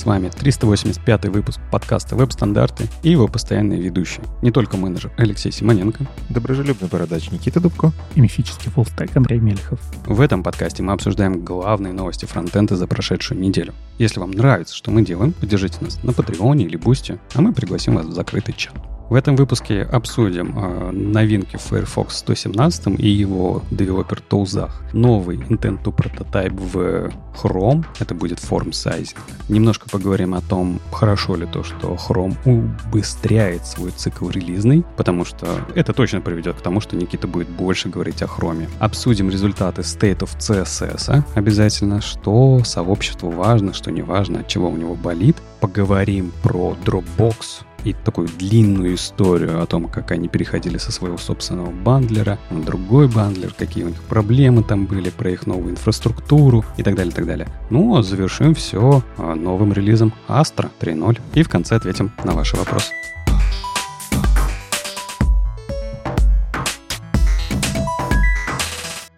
С вами 385 выпуск подкаста «Веб-стандарты» и его постоянные ведущие. Не только менеджер Алексей Симоненко, доброжелюбный бородач Никита Дубко и мифический fullstack Андрей Мелихов. В этом подкасте мы обсуждаем главные новости фронтенда за прошедшую неделю. Если вам нравится, что мы делаем, поддержите нас на Patreon е или Boosty, а мы пригласим вас в закрытый чат. В этом выпуске обсудим э, новинки в Firefox 117 и его девелопер тулзах. Новый Intent to Prototype в Chrome, это будет Form Sizing. Немножко поговорим о том, хорошо ли то, что Chrome убыстряет свой цикл релизный, потому что это точно приведет к тому, что Никита будет больше говорить о Chrome. Обсудим результаты State of CSS обязательно, что сообществу важно, что не важно, от чего у него болит. Поговорим про Dropbox, и такую длинную историю о том, как они переходили со своего собственного бандлера на другой бандлер, какие у них проблемы там были, про их новую инфраструктуру и так далее, и так далее. Ну, а завершим все а, новым релизом Astra 3.0 и в конце ответим на ваши вопросы.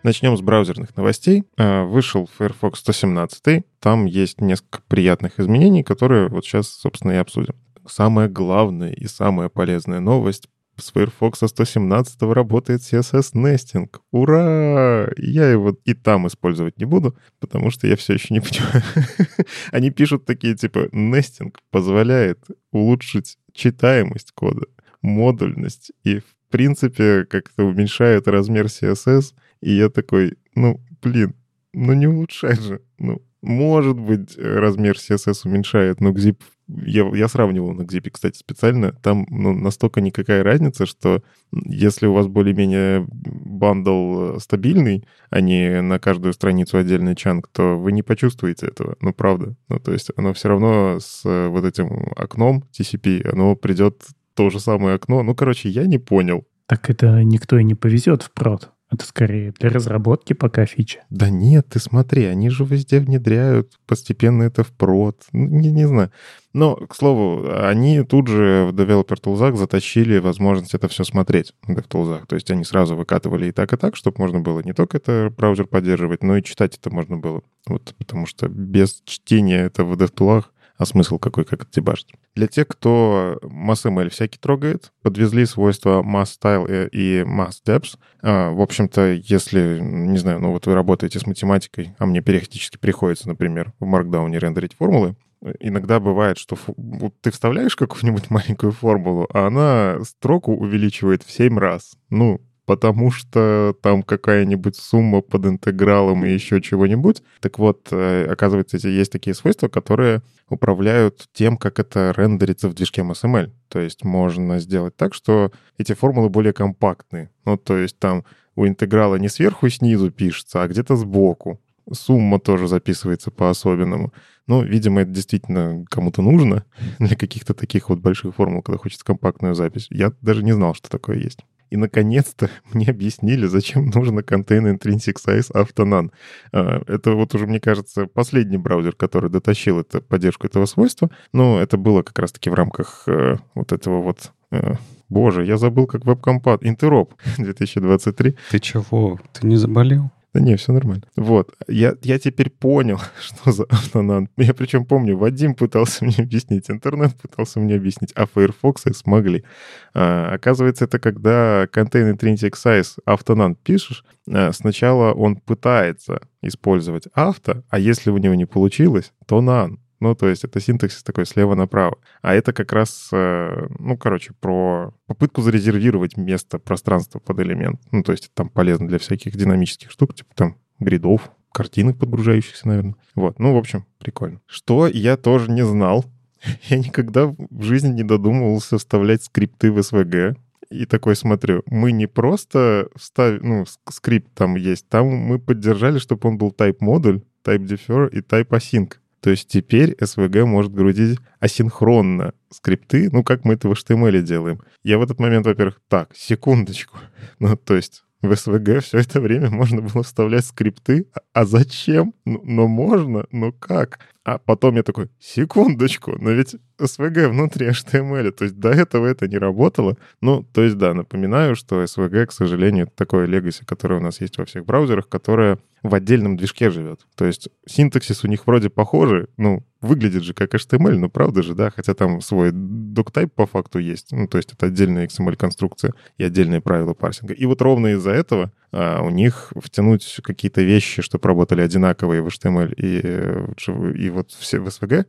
Начнем с браузерных новостей. А, вышел Firefox 117. Там есть несколько приятных изменений, которые вот сейчас, собственно, и обсудим самая главная и самая полезная новость с Firefox 117 работает CSS Nesting. Ура! Я его и там использовать не буду, потому что я все еще не понимаю. Они пишут такие типа Nesting позволяет улучшить читаемость кода, модульность и в принципе как-то уменьшает размер CSS. И я такой, ну, блин, ну не улучшай же. Ну, может быть, размер CSS уменьшает, но Gzip я, я сравнивал на Gzip, кстати, специально. Там ну, настолько никакая разница, что если у вас более-менее бандл стабильный, а не на каждую страницу отдельный чанк, то вы не почувствуете этого. Ну, правда. Ну, то есть оно все равно с вот этим окном TCP, оно придет то же самое окно. Ну, короче, я не понял. Так это никто и не повезет в прод. Это скорее для разработки пока фича. Да нет, ты смотри, они же везде внедряют постепенно это в прод. Ну, не, не знаю. Но, к слову, они тут же в Developer Tools затащили возможность это все смотреть в DevTools. То есть они сразу выкатывали и так, и так, чтобы можно было не только это браузер поддерживать, но и читать это можно было. Вот, потому что без чтения это в DevTools а смысл какой, как это дебажить? Для тех, кто MassML всякий трогает, подвезли свойства MassStyle и MassDepth. А, в общем-то, если, не знаю, ну вот вы работаете с математикой, а мне периодически приходится, например, в Markdown рендерить формулы, иногда бывает, что вот ты вставляешь какую-нибудь маленькую формулу, а она строку увеличивает в 7 раз. Ну, потому что там какая-нибудь сумма под интегралом и еще чего-нибудь. Так вот, э, оказывается, есть такие свойства, которые управляют тем, как это рендерится в движке MSML. То есть можно сделать так, что эти формулы более компактные. Ну, то есть там у интеграла не сверху и снизу пишется, а где-то сбоку. Сумма тоже записывается по-особенному. Ну, видимо, это действительно кому-то нужно для каких-то таких вот больших формул, когда хочется компактную запись. Я даже не знал, что такое есть. И, наконец-то, мне объяснили, зачем нужно контейнер Intrinsic Size Autonan. А, это вот уже, мне кажется, последний браузер, который дотащил это, поддержку этого свойства. Но это было как раз-таки в рамках э, вот этого вот э, Боже, я забыл, как веб-компат. Интероп 2023. Ты чего? Ты не заболел? Да не, все нормально. Вот. Я, я теперь понял, что за автонан. Я причем помню, Вадим пытался мне объяснить, интернет пытался мне объяснить, а Firefox и смогли. А, оказывается, это когда Contain Intrinsic Size автонан пишешь, а, сначала он пытается использовать авто, а если у него не получилось, то нан. Ну, то есть это синтаксис такой слева направо. А это как раз, э, ну, короче, про попытку зарезервировать место, пространство под элемент. Ну, то есть это там полезно для всяких динамических штук, типа там гридов, картинок подгружающихся, наверное. Вот, ну, в общем, прикольно. Что я тоже не знал. Я никогда в жизни не додумывался вставлять скрипты в SVG. И такой смотрю, мы не просто вставили, ну, скрипт там есть, там мы поддержали, чтобы он был type модуль, type defer и type async. То есть теперь SVG может грузить асинхронно скрипты, ну, как мы это в HTML делаем. Я в этот момент, во-первых, так, секундочку. Ну, то есть в SVG все это время можно было вставлять скрипты. А, а зачем? Ну, но можно, но как? А потом я такой, секундочку, но ведь SVG внутри HTML, то есть до этого это не работало. Ну, то есть да, напоминаю, что SVG, к сожалению, это такое легаси, которое у нас есть во всех браузерах, которое в отдельном движке живет. То есть синтаксис у них вроде похожий, ну, выглядит же как HTML, ну, правда же, да, хотя там свой doctype по факту есть, ну, то есть это отдельная XML-конструкция и отдельные правила парсинга. И вот ровно из-за этого а, у них втянуть какие-то вещи, чтобы работали одинаковые в HTML и, и вот все в SVG,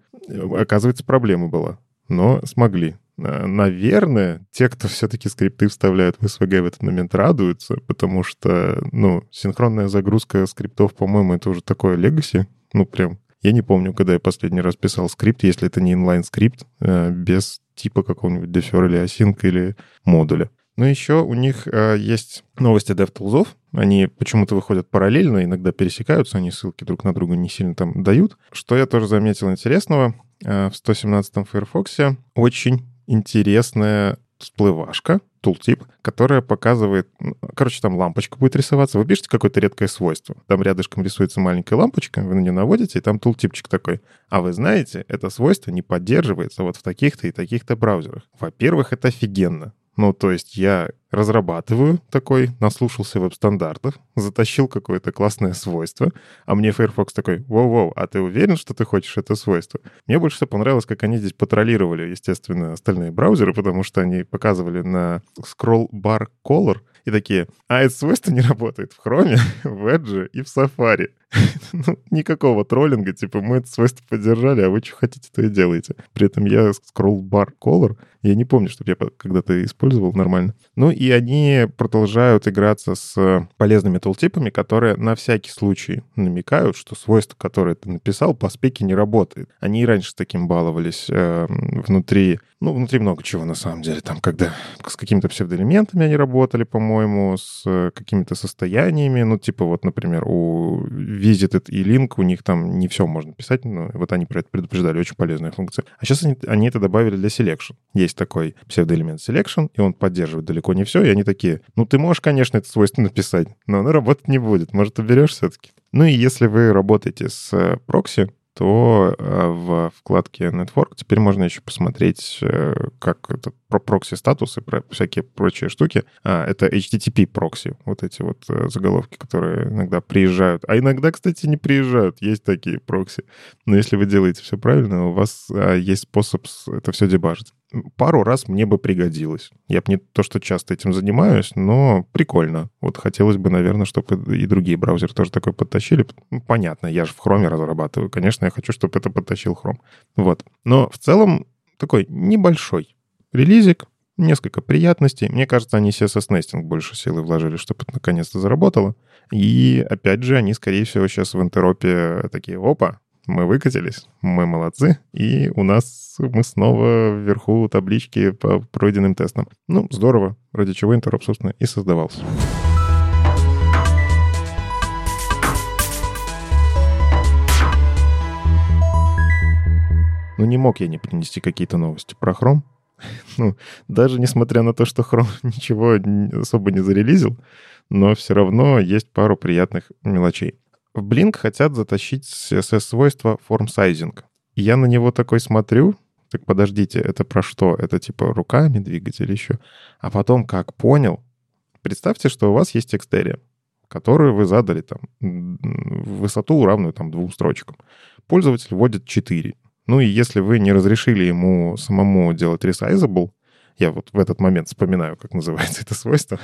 оказывается, проблема была. Но смогли. А, наверное, те, кто все-таки скрипты вставляют в SVG в этот момент, радуются, потому что, ну, синхронная загрузка скриптов, по-моему, это уже такое легаси, ну, прям я не помню, когда я последний раз писал скрипт, если это не inline-скрипт, э, без типа какого-нибудь defer или async или модуля. Но еще у них э, есть новости DevTools. Они почему-то выходят параллельно, иногда пересекаются, они ссылки друг на друга не сильно там дают. Что я тоже заметил интересного, э, в 117-м Firefox очень интересная всплывашка, тултип, которая показывает... Короче, там лампочка будет рисоваться. Вы пишете какое-то редкое свойство. Там рядышком рисуется маленькая лампочка, вы на нее наводите, и там тултипчик такой. А вы знаете, это свойство не поддерживается вот в таких-то и таких-то браузерах. Во-первых, это офигенно. Ну, то есть я разрабатываю такой, наслушался веб-стандартов, затащил какое-то классное свойство, а мне Firefox такой, воу-воу, а ты уверен, что ты хочешь это свойство? Мне больше всего понравилось, как они здесь патролировали, естественно, остальные браузеры, потому что они показывали на scroll bar color и такие, а это свойство не работает в Chrome, в Edge и в Safari. ну, никакого троллинга, типа, мы это свойство поддержали, а вы что хотите, то и делаете. При этом я scroll bar color, я не помню, чтобы я когда-то использовал нормально. Ну и они продолжают играться с полезными тултипами, которые на всякий случай намекают, что свойство, которое ты написал, по спеке не работает. Они и раньше с таким баловались э, внутри, ну, внутри много чего на самом деле. Там, когда с какими-то псевдоэлементами они работали, по-моему, с какими-то состояниями, ну, типа вот, например, у visited и link, у них там не все можно писать, но вот они про это предупреждали, очень полезная функция. А сейчас они, они это добавили для selection. Есть такой псевдоэлемент selection, и он поддерживает далеко не все, и они такие, ну ты можешь, конечно, это свойство написать, но оно работать не будет, может, уберешь все-таки. Ну и если вы работаете с прокси, то э, в вкладке Network теперь можно еще посмотреть, э, как это про прокси-статусы, про всякие прочие штуки. А, это HTTP прокси, вот эти вот э, заголовки, которые иногда приезжают. А иногда, кстати, не приезжают. Есть такие прокси. Но если вы делаете все правильно, у вас а, есть способ это все дебажить пару раз мне бы пригодилось. Я бы не то, что часто этим занимаюсь, но прикольно. Вот хотелось бы, наверное, чтобы и другие браузеры тоже такое подтащили. Ну, понятно, я же в хроме разрабатываю. Конечно, я хочу, чтобы это подтащил хром. Вот. Но в целом такой небольшой релизик, несколько приятностей. Мне кажется, они CSS Nesting больше силы вложили, чтобы это наконец-то заработало. И опять же, они, скорее всего, сейчас в интеропе такие, опа, мы выкатились, мы молодцы, и у нас мы снова вверху таблички по пройденным тестам. Ну, здорово, ради чего интероп, собственно, и создавался. Ну, не мог я не принести какие-то новости про Chrome. ну, даже несмотря на то, что Chrome ничего особо не зарелизил, но все равно есть пару приятных мелочей. В Blink хотят затащить CSS-свойство form-sizing. Я на него такой смотрю, так подождите, это про что? Это типа руками двигать или еще? А потом, как понял, представьте, что у вас есть текстерия, которую вы задали там высоту равную там двум строчкам. Пользователь вводит 4. Ну и если вы не разрешили ему самому делать resizable, я вот в этот момент вспоминаю, как называется это свойство.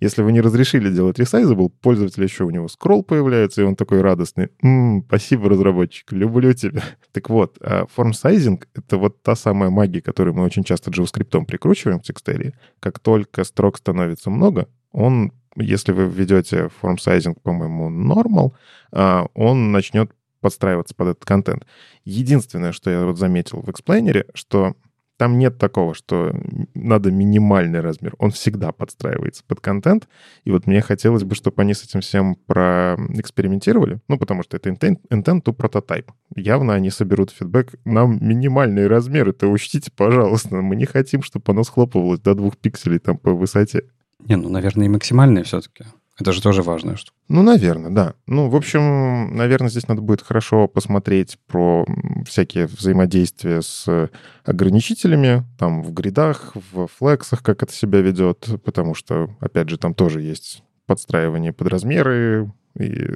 Если вы не разрешили делать resizable, пользователь еще у него скролл появляется, и он такой радостный. «М-м, спасибо, разработчик, люблю тебя. Так вот, форм а сайзинг — это вот та самая магия, которую мы очень часто JavaScript прикручиваем в текстерии. Как только строк становится много, он, если вы введете форм сайзинг, по-моему, normal, а, он начнет подстраиваться под этот контент. Единственное, что я вот заметил в эксплейнере, что там нет такого, что надо минимальный размер. Он всегда подстраивается под контент. И вот мне хотелось бы, чтобы они с этим всем проэкспериментировали. Ну, потому что это intent, intent to prototype. Явно они соберут фидбэк. Нам минимальные размеры, то учтите, пожалуйста. Мы не хотим, чтобы оно схлопывалось до двух пикселей там по высоте. Не, ну, наверное, и максимальные все-таки. Это же тоже важная штука. Ну, наверное, да. Ну, в общем, наверное, здесь надо будет хорошо посмотреть про всякие взаимодействия с ограничителями, там, в гридах, в флексах, как это себя ведет, потому что, опять же, там тоже есть подстраивание под размеры, И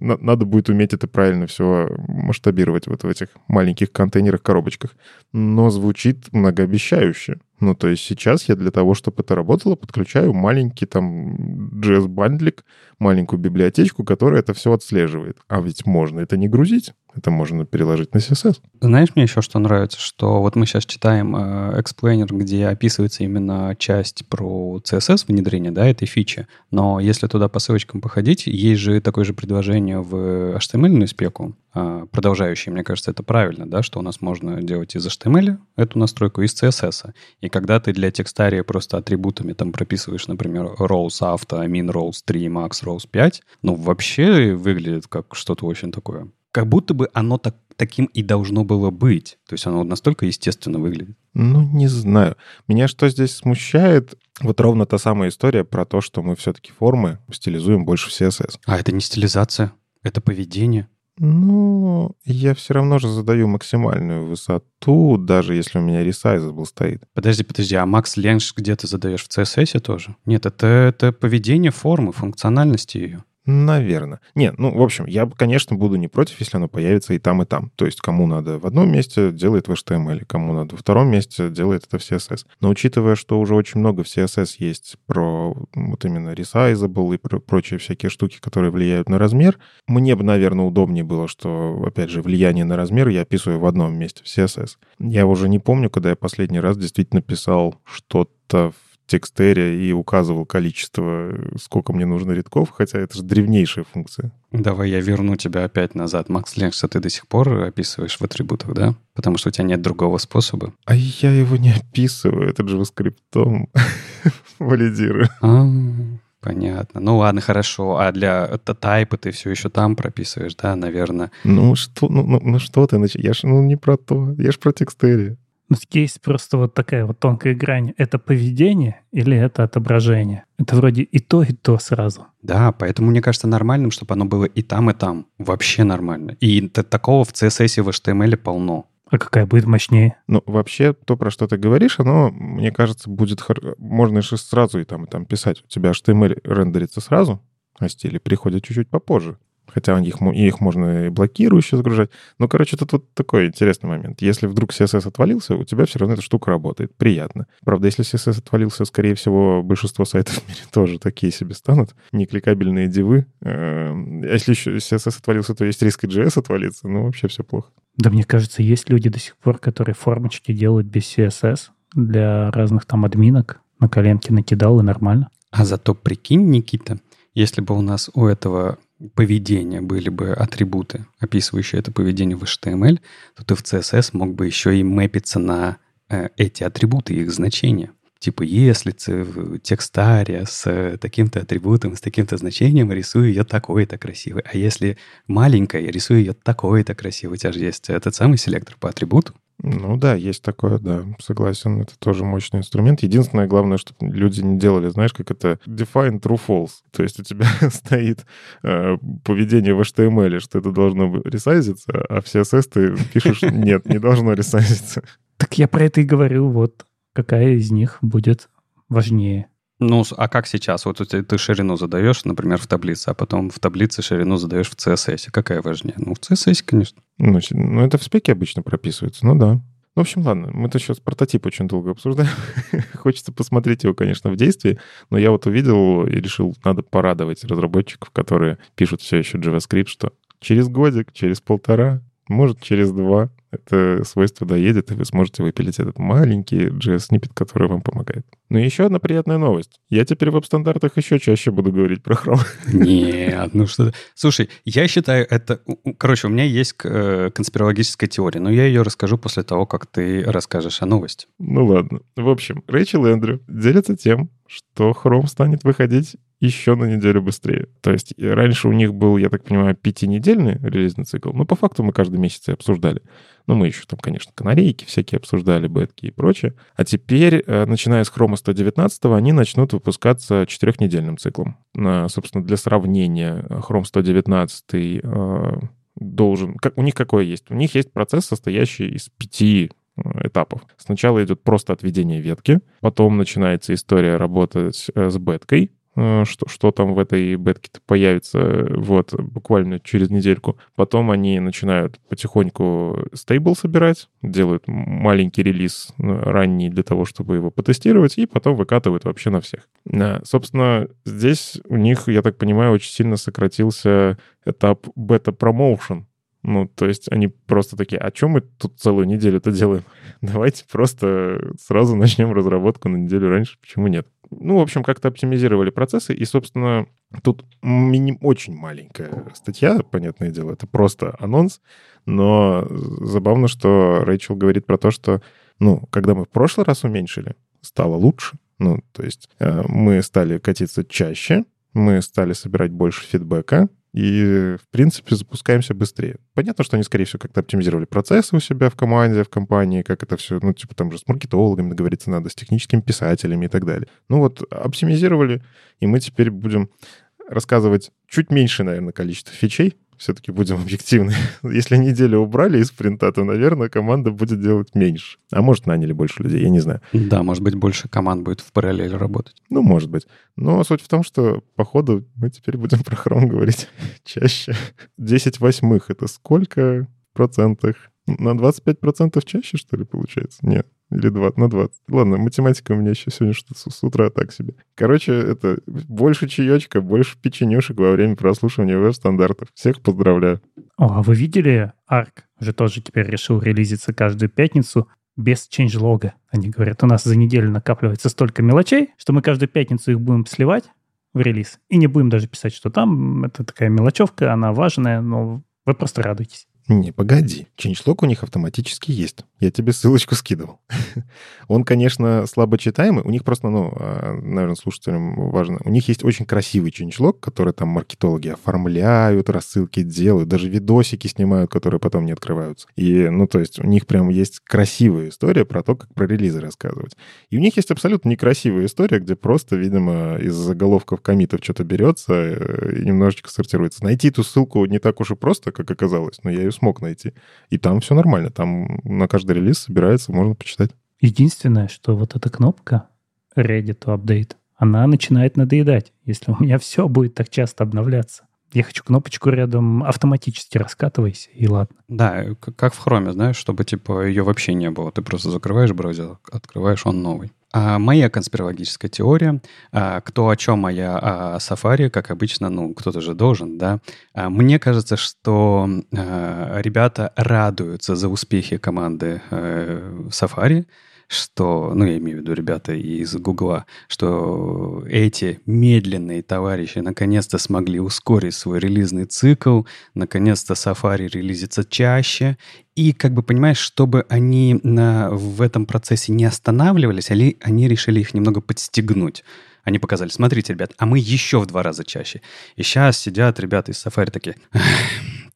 надо будет уметь это правильно все масштабировать вот в этих маленьких контейнерах-коробочках. Но звучит многообещающе. Ну, то есть сейчас я для того, чтобы это работало, подключаю маленький там JS-бандлик, маленькую библиотечку, которая это все отслеживает. А ведь можно это не грузить, это можно переложить на CSS. Знаешь, мне еще что нравится, что вот мы сейчас читаем э, explainer, где описывается именно часть про CSS внедрение, да, этой фичи, но если туда по ссылочкам походить, есть же такое же предложение в HTML спеку, э, продолжающее, мне кажется, это правильно, да, что у нас можно делать из HTML эту настройку, из CSS. И когда ты для текстария просто атрибутами там прописываешь, например, rows auto, min rows 3, max rows 5, ну, вообще выглядит как что-то очень такое. Как будто бы оно так, таким и должно было быть. То есть оно настолько естественно выглядит. Ну, не знаю. Меня что здесь смущает, вот ровно та самая история про то, что мы все-таки формы стилизуем больше в CSS. А это не стилизация, это поведение. Ну, я все равно же задаю максимальную высоту, даже если у меня resizable стоит. Подожди, подожди, а max length где ты задаешь в CSS тоже? Нет, это, это поведение формы, функциональности ее. Наверное. Нет, ну, в общем, я, конечно, буду не против, если оно появится и там, и там. То есть кому надо в одном месте, делает в HTML, кому надо во втором месте, делает это в CSS. Но учитывая, что уже очень много в CSS есть про вот именно resizable и про прочие всякие штуки, которые влияют на размер, мне бы, наверное, удобнее было, что, опять же, влияние на размер я описываю в одном месте, в CSS. Я уже не помню, когда я последний раз действительно писал что-то в текстере и указывал количество, сколько мне нужно рядков, хотя это же древнейшая функция. Давай я верну тебя опять назад. Макс Ленгса ты до сих пор описываешь в атрибутах, да? Потому что у тебя нет другого способа. А я его не описываю, это JavaScript валидирую. А, понятно. Ну ладно, хорошо. А для тайпа ты все еще там прописываешь, да, наверное? Ну что, ну, ну, ну что ты, я ж ну, не про то, я ж про текстере. Ну, есть просто вот такая вот тонкая грань. Это поведение или это отображение? Это вроде и то, и то сразу. Да, поэтому мне кажется нормальным, чтобы оно было и там, и там. Вообще нормально. И такого в CSS и в HTML полно. А какая будет мощнее? Ну, вообще, то, про что ты говоришь, оно, мне кажется, будет... Хор... Можно же сразу и там, и там писать. У тебя HTML рендерится сразу, а стили приходят чуть-чуть попозже. Хотя их, их можно и блокирующе загружать. Ну, короче, тут вот такой интересный момент. Если вдруг CSS отвалился, у тебя все равно эта штука работает. Приятно. Правда, если CSS отвалился, скорее всего, большинство сайтов в мире тоже такие себе станут. Некликабельные дивы. Эм, а если еще CSS отвалился, то есть риск и JS отвалиться. Ну, вообще все плохо. Да, мне кажется, есть люди до сих пор, которые формочки делают без CSS для разных там админок. На коленке накидал, и нормально. А зато прикинь, Никита, если бы у нас у этого поведения были бы атрибуты, описывающие это поведение в HTML, то ты в CSS мог бы еще и мэпиться на э, эти атрибуты, их значения. Типа, если в текстаре с таким-то атрибутом, с таким-то значением, рисую ее такой-то красивый. А если маленькая, рисую ее такой-то красивый. У тебя же есть этот самый селектор по атрибуту. Ну да, есть такое, да, согласен. Это тоже мощный инструмент. Единственное, главное, что люди не делали, знаешь, как это define true false. То есть у тебя стоит э, поведение в HTML, что это должно ресайзиться, а в CSS ты пишешь нет, не должно ресайзиться. Так я про это и говорю, вот какая из них будет важнее. Ну, а как сейчас? Вот ты, ты ширину задаешь, например, в таблице, а потом в таблице ширину задаешь в CSS. Какая важнее? Ну, в CSS, конечно. Ну, ну, это в спеке обычно прописывается, ну да. Ну, в общем, ладно, мы-то сейчас прототип очень долго обсуждаем. Хочется посмотреть его, конечно, в действии, но я вот увидел и решил, надо порадовать разработчиков, которые пишут все еще JavaScript, что через годик, через полтора, может, через два это свойство доедет, и вы сможете выпилить этот маленький JS-сниппет, который вам помогает. Ну и еще одна приятная новость. Я теперь в веб-стандартах еще чаще буду говорить про Chrome. Нет, ну что Слушай, я считаю это... Короче, у меня есть э, конспирологическая теория, но я ее расскажу после того, как ты расскажешь о новости. Ну ладно. В общем, Рэйчел и Эндрю делятся тем, что Chrome станет выходить еще на неделю быстрее. То есть раньше у них был, я так понимаю, пятинедельный релизный цикл, но по факту мы каждый месяц и обсуждали. Ну, мы еще там, конечно, канарейки всякие обсуждали, бетки и прочее. А теперь, э, начиная с Chrome 119, они начнут выпускаться четырехнедельным циклом. Собственно, для сравнения, Chrome 119 э, должен... У них какой есть? У них есть процесс, состоящий из пяти э, этапов. Сначала идет просто отведение ветки, потом начинается история работать с беткой, э, что, что там в этой бетке-то появится, вот, буквально через недельку. Потом они начинают потихоньку стейбл собирать, делают маленький релиз э, ранний для того, чтобы его потестировать, и потом выкатывают вообще на всех. Собственно, здесь у них, я так понимаю, очень сильно сократился этап бета-промоушен, ну, то есть они просто такие, а чем мы тут целую неделю это делаем? Давайте просто сразу начнем разработку на неделю раньше, почему нет? Ну, в общем, как-то оптимизировали процессы, и, собственно, тут очень маленькая статья, понятное дело, это просто анонс, но забавно, что Рэйчел говорит про то, что, ну, когда мы в прошлый раз уменьшили, стало лучше. Ну, то есть э, мы стали катиться чаще, мы стали собирать больше фидбэка, и, в принципе, запускаемся быстрее. Понятно, что они, скорее всего, как-то оптимизировали процессы у себя в команде, в компании, как это все, ну, типа там же с маркетологами договориться надо, с техническими писателями и так далее. Ну вот, оптимизировали, и мы теперь будем рассказывать чуть меньше, наверное, количество фичей, все-таки будем объективны. Если неделю убрали из спринта, то, наверное, команда будет делать меньше. А может, наняли больше людей, я не знаю. Да, может быть, больше команд будет в параллель работать. Ну, может быть. Но суть в том, что, походу, мы теперь будем про Chrome говорить чаще. 10 восьмых — это сколько процентах? На 25% чаще, что ли, получается? Нет. Или 20, на 20. Ладно, математика у меня еще сегодня что-то с, утра так себе. Короче, это больше чаечка, больше печенюшек во время прослушивания веб-стандартов. Всех поздравляю. О, а вы видели Arc? Же тоже теперь решил релизиться каждую пятницу без changelog. Они говорят, у нас за неделю накапливается столько мелочей, что мы каждую пятницу их будем сливать в релиз. И не будем даже писать, что там это такая мелочевка, она важная, но вы просто радуйтесь. Не, погоди. Changelog у них автоматически есть. Я тебе ссылочку скидывал. Он, конечно, слабо читаемый. У них просто, ну, а, наверное, слушателям важно. У них есть очень красивый changelog, который там маркетологи оформляют, рассылки делают, даже видосики снимают, которые потом не открываются. И, ну, то есть у них прям есть красивая история про то, как про релизы рассказывать. И у них есть абсолютно некрасивая история, где просто, видимо, из заголовков комитов что-то берется э, и немножечко сортируется. Найти эту ссылку не так уж и просто, как оказалось, но я ее смог найти. И там все нормально. Там на каждый релиз собирается, можно почитать. Единственное, что вот эта кнопка Ready to Update, она начинает надоедать, если у меня все будет так часто обновляться. Я хочу кнопочку рядом автоматически раскатывайся, и ладно. Да, как в хроме, знаешь, чтобы типа ее вообще не было. Ты просто закрываешь браузер, открываешь он новый. А моя конспирологическая теория, а, кто о чем а, Safari, как обычно, ну, кто-то же должен, да. А, мне кажется, что ребята радуются за успехи команды э, Safari, что, ну, я имею в виду ребята из Гугла, что эти медленные товарищи наконец-то смогли ускорить свой релизный цикл, наконец-то Safari релизится чаще, и, как бы, понимаешь, чтобы они на, в этом процессе не останавливались, они, они решили их немного подстегнуть. Они показали, смотрите, ребят, а мы еще в два раза чаще. И сейчас сидят ребята из Safari такие,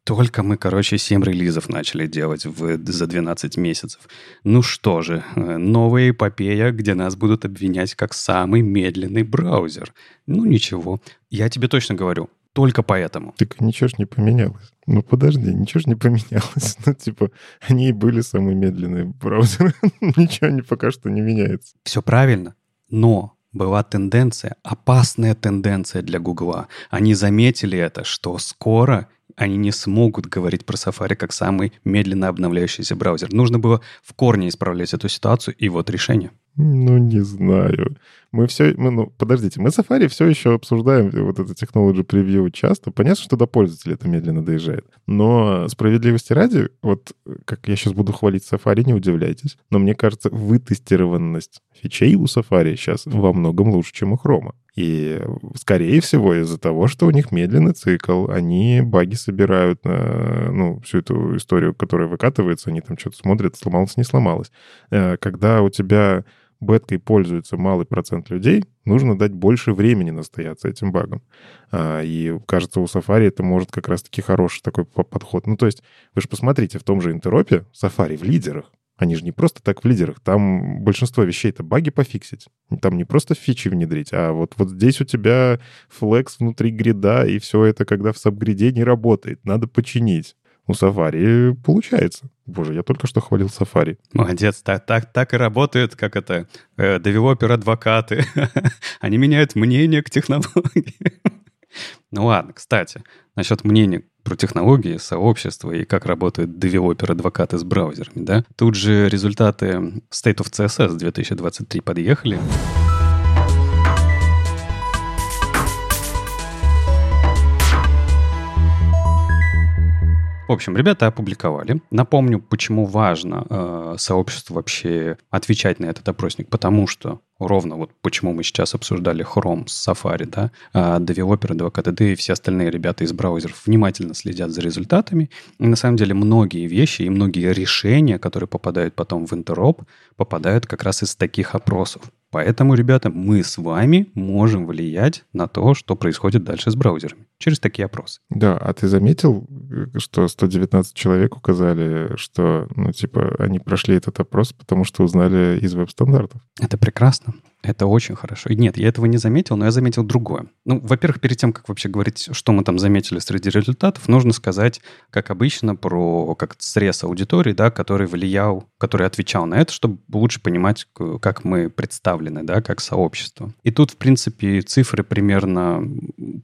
только мы, короче, 7 релизов начали делать в, за 12 месяцев. Ну что же, э, новая эпопея, где нас будут обвинять как самый медленный браузер. Ну ничего, я тебе точно говорю, только поэтому. Так ничего ж не поменялось. Ну подожди, ничего ж не поменялось. Ну типа, они и были самые медленные браузеры. ничего не пока что не меняется. Все правильно, но была тенденция, опасная тенденция для Гугла. Они заметили это, что скоро они не смогут говорить про Safari как самый медленно обновляющийся браузер. Нужно было в корне исправлять эту ситуацию, и вот решение. Ну, не знаю. Мы все... Мы, ну, подождите, мы Safari все еще обсуждаем вот это Technology Preview часто. Понятно, что до пользователя это медленно доезжает. Но справедливости ради, вот как я сейчас буду хвалить Safari, не удивляйтесь, но мне кажется, вытестированность фичей у Safari сейчас во многом лучше, чем у Chrome. И, скорее всего, из-за того, что у них медленный цикл, они баги собирают на, ну, всю эту историю, которая выкатывается, они там что-то смотрят, сломалось, не сломалось. Э, когда у тебя беткой пользуется малый процент людей, нужно дать больше времени настояться этим багом. А, и кажется, у Safari это может как раз-таки хороший такой подход. Ну, то есть, вы же посмотрите, в том же интеропе Safari в лидерах. Они же не просто так в лидерах. Там большинство вещей это баги пофиксить. Там не просто фичи внедрить, а вот, вот здесь у тебя флекс внутри грида, и все это, когда в сабгриде не работает, надо починить. у Safari получается. Боже, я только что хвалил Safari. Молодец, так, так, так и работает, как это, э, девелопер-адвокаты. Они меняют мнение к технологии. ну ладно, кстати, насчет мнения про технологии, сообщества и как работают девелопер-адвокаты с браузерами, да? Тут же результаты State of CSS 2023 подъехали. В общем, ребята опубликовали. Напомню, почему важно э, сообществу вообще отвечать на этот опросник, потому что ровно вот почему мы сейчас обсуждали Chrome Safari, да, а девелоперы, DVKTD и все остальные ребята из браузеров внимательно следят за результатами. И на самом деле многие вещи и многие решения, которые попадают потом в интероп, попадают как раз из таких опросов. Поэтому, ребята, мы с вами можем влиять на то, что происходит дальше с браузерами через такие опросы. Да, а ты заметил, что 119 человек указали, что, ну, типа, они прошли этот опрос, потому что узнали из веб-стандартов? Это прекрасно. Это очень хорошо. И нет, я этого не заметил, но я заметил другое. Ну, во-первых, перед тем, как вообще говорить, что мы там заметили среди результатов, нужно сказать, как обычно, про как срез аудитории, да, который влиял, который отвечал на это, чтобы лучше понимать, как мы представлены, да, как сообщество. И тут, в принципе, цифры примерно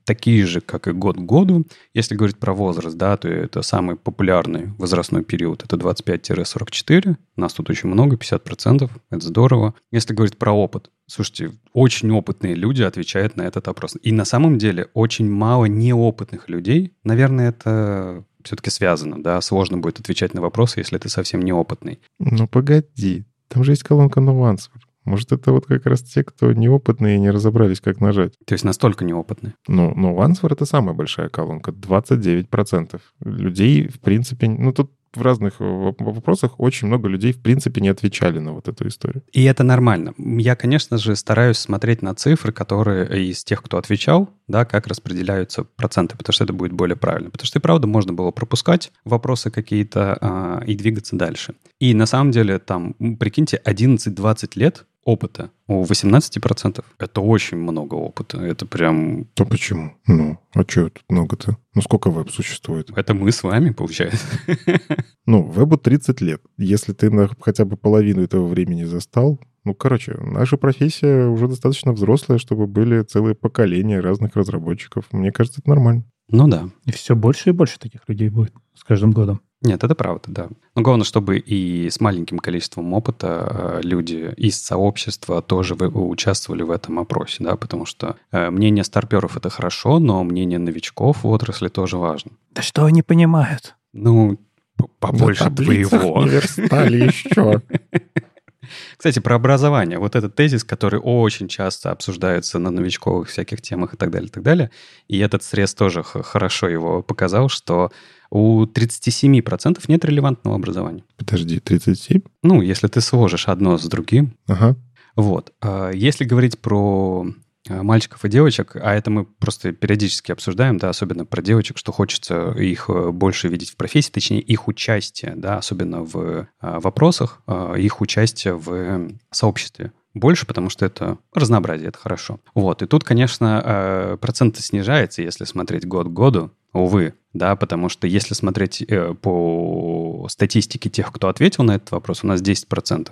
такие же, как и год к году. Если говорить про возраст, да, то это самый популярный возрастной период, это 25-44. Нас тут очень много, 50%, это здорово. Если говорить про опыт, Слушайте, очень опытные люди отвечают на этот опрос. И на самом деле очень мало неопытных людей. Наверное, это все-таки связано, да, сложно будет отвечать на вопросы, если ты совсем неопытный. Ну, погоди, там же есть колонка No Answer. Может, это вот как раз те, кто неопытные и не разобрались, как нажать. То есть настолько неопытные? Ну, no Answer — это самая большая колонка, 29%. Людей, в принципе... Ну, тут в разных э, вопросах очень много людей, в принципе, не отвечали на вот эту историю. И это нормально. Я, конечно же, стараюсь смотреть на цифры, которые из тех, кто отвечал, да, как распределяются проценты, потому что это будет более правильно. Потому что и правда можно было пропускать вопросы какие-то а, и двигаться дальше. И на самом деле там, прикиньте, 11-20 лет опыта у 18%. Это очень много опыта. Это прям... То почему? Ну, а что тут много-то? Ну, сколько веб существует? Это мы с вами, получается. Ну, вебу 30 лет. Если ты на хотя бы половину этого времени застал, ну, короче, наша профессия уже достаточно взрослая, чтобы были целые поколения разных разработчиков. Мне кажется, это нормально. Ну да. И все больше и больше таких людей будет с каждым годом. Нет, это правда, да. Но главное, чтобы и с маленьким количеством опыта э, люди из сообщества тоже участвовали в этом опросе, да, потому что э, мнение старперов — это хорошо, но мнение новичков в отрасли тоже важно. Да что они понимают? Ну, побольше твоего. Не еще. Кстати, про образование. Вот этот тезис, который очень часто обсуждается на новичковых всяких темах и так далее, и так далее. И этот срез тоже хорошо его показал, что у 37% нет релевантного образования. Подожди, 37? Ну, если ты сложишь одно с другим. Ага. Вот. А если говорить про а, мальчиков и девочек, а это мы просто периодически обсуждаем, да, особенно про девочек, что хочется их э, больше видеть в профессии, точнее, их участие, да, особенно в а, вопросах, их участие в сообществе больше, потому что это разнообразие, это хорошо. Вот, и тут, конечно, э, процент снижается, если смотреть год к году, увы, да, потому что если смотреть э, по статистике тех, кто ответил на этот вопрос, у нас 10%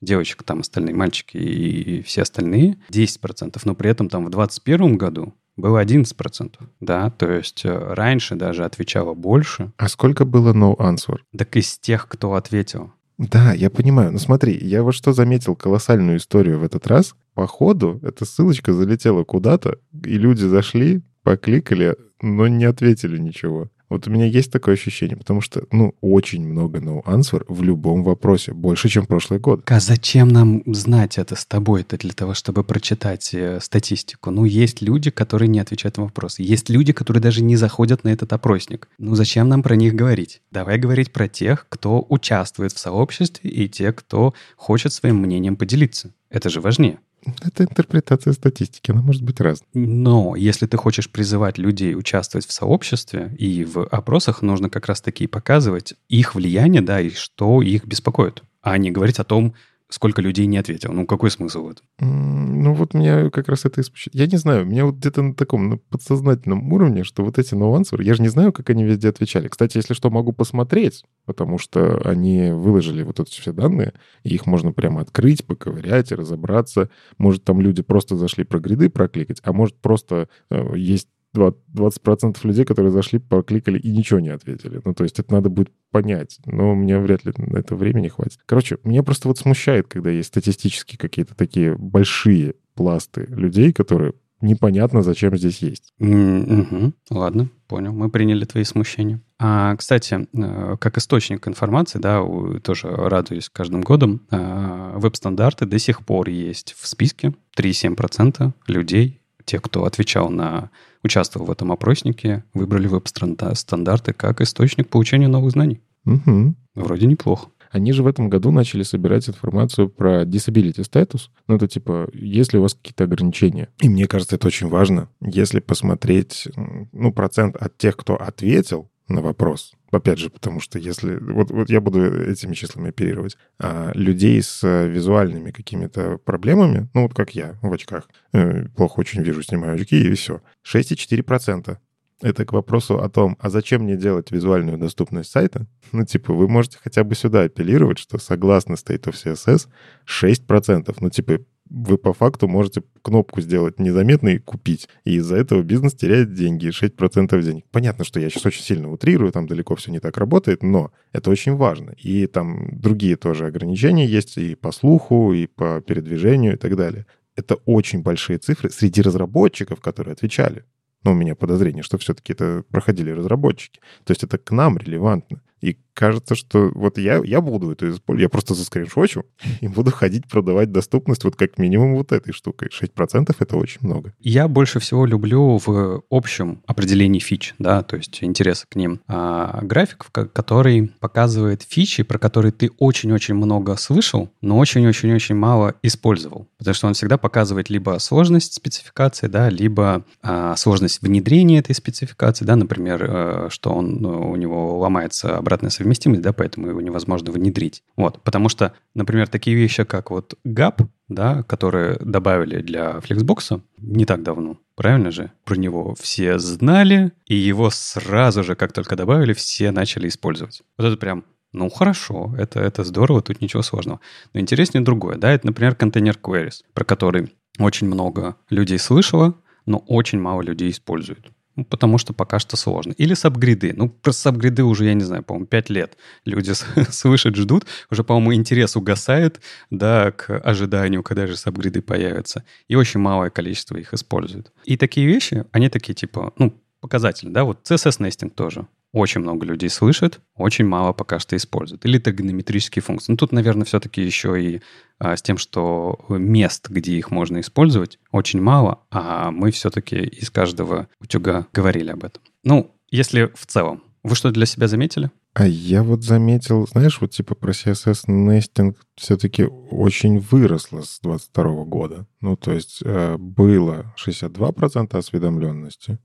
девочек, там остальные мальчики и все остальные, 10%, но при этом там в 2021 году было 11%, да, то есть э, раньше даже отвечало больше. А сколько было no answer? Так из тех, кто ответил. Да, я понимаю. Но смотри, я вот что заметил колоссальную историю в этот раз. По ходу эта ссылочка залетела куда-то, и люди зашли, покликали, но не ответили ничего. Вот у меня есть такое ощущение, потому что, ну, очень много no answer в любом вопросе, больше, чем прошлый год. А зачем нам знать это с тобой-то для того, чтобы прочитать э, статистику? Ну, есть люди, которые не отвечают на вопросы. Есть люди, которые даже не заходят на этот опросник. Ну, зачем нам про них говорить? Давай говорить про тех, кто участвует в сообществе и те, кто хочет своим мнением поделиться. Это же важнее. Это интерпретация статистики, она может быть разной. Но если ты хочешь призывать людей участвовать в сообществе и в опросах, нужно как раз-таки показывать их влияние, да, и что их беспокоит, а не говорить о том, сколько людей не ответило. Ну, какой смысл в этом? Ну, вот меня как раз это испугает. Я не знаю, меня вот где-то на таком на подсознательном уровне, что вот эти answer, я же не знаю, как они везде отвечали. Кстати, если что, могу посмотреть, потому что они выложили вот эти все данные, и их можно прямо открыть, поковырять и разобраться. Может, там люди просто зашли про гриды прокликать, а может, просто э, есть 20% людей, которые зашли, прокликали и ничего не ответили. Ну, то есть это надо будет понять. Но мне вряд ли на это времени хватит. Короче, меня просто вот смущает, когда есть статистически какие-то такие большие пласты людей, которые непонятно, зачем здесь есть. Mm-hmm. Ладно, понял. Мы приняли твои смущения. А, кстати, э, как источник информации, да, тоже радуюсь каждым годом, э, веб-стандарты до сих пор есть в списке. 3,7% людей, тех, кто отвечал на участвовал в этом опроснике, выбрали веб-стандарты как источник получения новых знаний. Угу. Вроде неплохо. Они же в этом году начали собирать информацию про disability статус. Ну, это типа, если у вас какие-то ограничения. И мне кажется, это очень важно. Если посмотреть, ну, процент от тех, кто ответил на вопрос, опять же, потому что если... Вот, вот я буду этими числами оперировать. А людей с э, визуальными какими-то проблемами, ну вот как я в очках, э, плохо очень вижу, снимаю очки и все. 6,4%. Это к вопросу о том, а зачем мне делать визуальную доступность сайта? Ну, типа, вы можете хотя бы сюда апеллировать, что согласно State of CSS 6%. Ну, типа, вы по факту можете кнопку сделать незаметной и купить. И из-за этого бизнес теряет деньги, 6% денег. Понятно, что я сейчас очень сильно утрирую, там далеко все не так работает, но это очень важно. И там другие тоже ограничения есть и по слуху, и по передвижению и так далее. Это очень большие цифры среди разработчиков, которые отвечали. Но у меня подозрение, что все-таки это проходили разработчики. То есть это к нам релевантно. И кажется, что вот я, я буду это использовать, я просто заскриншочу и буду ходить продавать доступность вот как минимум вот этой штукой. 6% это очень много. Я больше всего люблю в общем определении фич, да, то есть интереса к ним. А, график, который показывает фичи, про которые ты очень-очень много слышал, но очень-очень-очень мало использовал. Потому что он всегда показывает либо сложность спецификации, да, либо а, сложность внедрения этой спецификации, да, например, а, что он, ну, у него ломается обратная совместимость, да, поэтому его невозможно внедрить. Вот, потому что, например, такие вещи, как вот GAP, да, которые добавили для Flexbox не так давно, правильно же? Про него все знали, и его сразу же, как только добавили, все начали использовать. Вот это прям ну, хорошо, это, это здорово, тут ничего сложного. Но интереснее другое, да, это, например, контейнер queries, про который очень много людей слышало, но очень мало людей используют. Ну, потому что пока что сложно. Или сабгриды. Ну, про сабгриды уже, я не знаю, по-моему, 5 лет люди слышат, ждут. Уже, по-моему, интерес угасает, да, к ожиданию, когда же сабгриды появятся. И очень малое количество их используют. И такие вещи, они такие, типа, ну, показательны, да, вот CSS-нестинг тоже очень много людей слышит, очень мало пока что используют. Или тагонометрические функции. Ну, тут, наверное, все-таки еще и а, с тем, что мест, где их можно использовать, очень мало, а мы все-таки из каждого утюга говорили об этом. Ну, если в целом. Вы что для себя заметили? А я вот заметил, знаешь, вот типа про CSS нестинг все-таки очень выросло с 22 года. Ну, то есть э, было 62% осведомленности,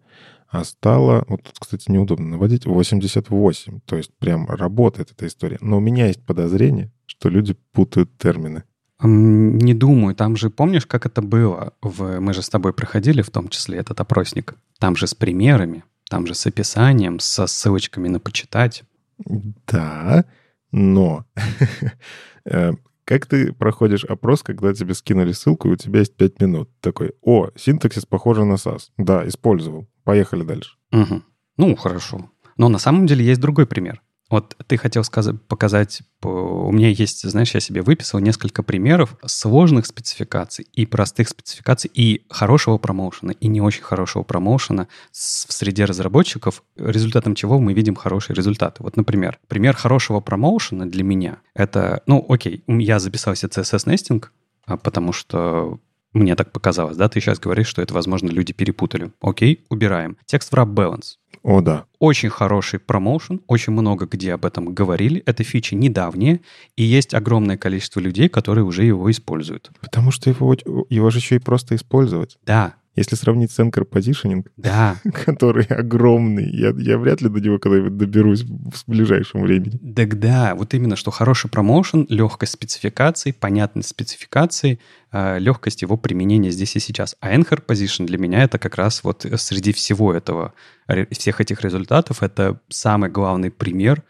а стало, вот тут, кстати, неудобно наводить, 88. То есть прям работает эта история. Но у меня есть подозрение, что люди путают термины. Не думаю. Там же, помнишь, как это было? В... Мы же с тобой проходили в том числе этот опросник. Там же с примерами, там же с описанием, со ссылочками на почитать. Да, но э, как ты проходишь опрос, когда тебе скинули ссылку, и у тебя есть 5 минут? Такой, о, синтаксис похож на SAS. Да, использовал. Поехали дальше. Угу. Ну, хорошо. Но на самом деле есть другой пример. Вот ты хотел сказать, показать, у меня есть, знаешь, я себе выписал несколько примеров сложных спецификаций и простых спецификаций, и хорошего промоушена, и не очень хорошего промоушена в среде разработчиков, результатом чего мы видим хорошие результаты. Вот, например, пример хорошего промоушена для меня — это, ну, окей, я записал себе CSS-нестинг, а, потому что мне так показалось, да? Ты сейчас говоришь, что это, возможно, люди перепутали. Окей, убираем. Текст wrap balance. О, да. Очень хороший промоушен, очень много где об этом говорили. Это фичи недавние, и есть огромное количество людей, которые уже его используют. Потому что его, его же еще и просто использовать. Да, Если сравнить с Anchor Positioning, Да, который огромный, я, я вряд ли до него когда-нибудь доберусь в ближайшем времени. Так да, вот именно, что хороший промоушен, легкость спецификаций, понятность спецификаций, э, легкость его применения здесь и сейчас. А Anchor Position для меня это как раз вот среди всего этого, всех этих результатов, это самый главный пример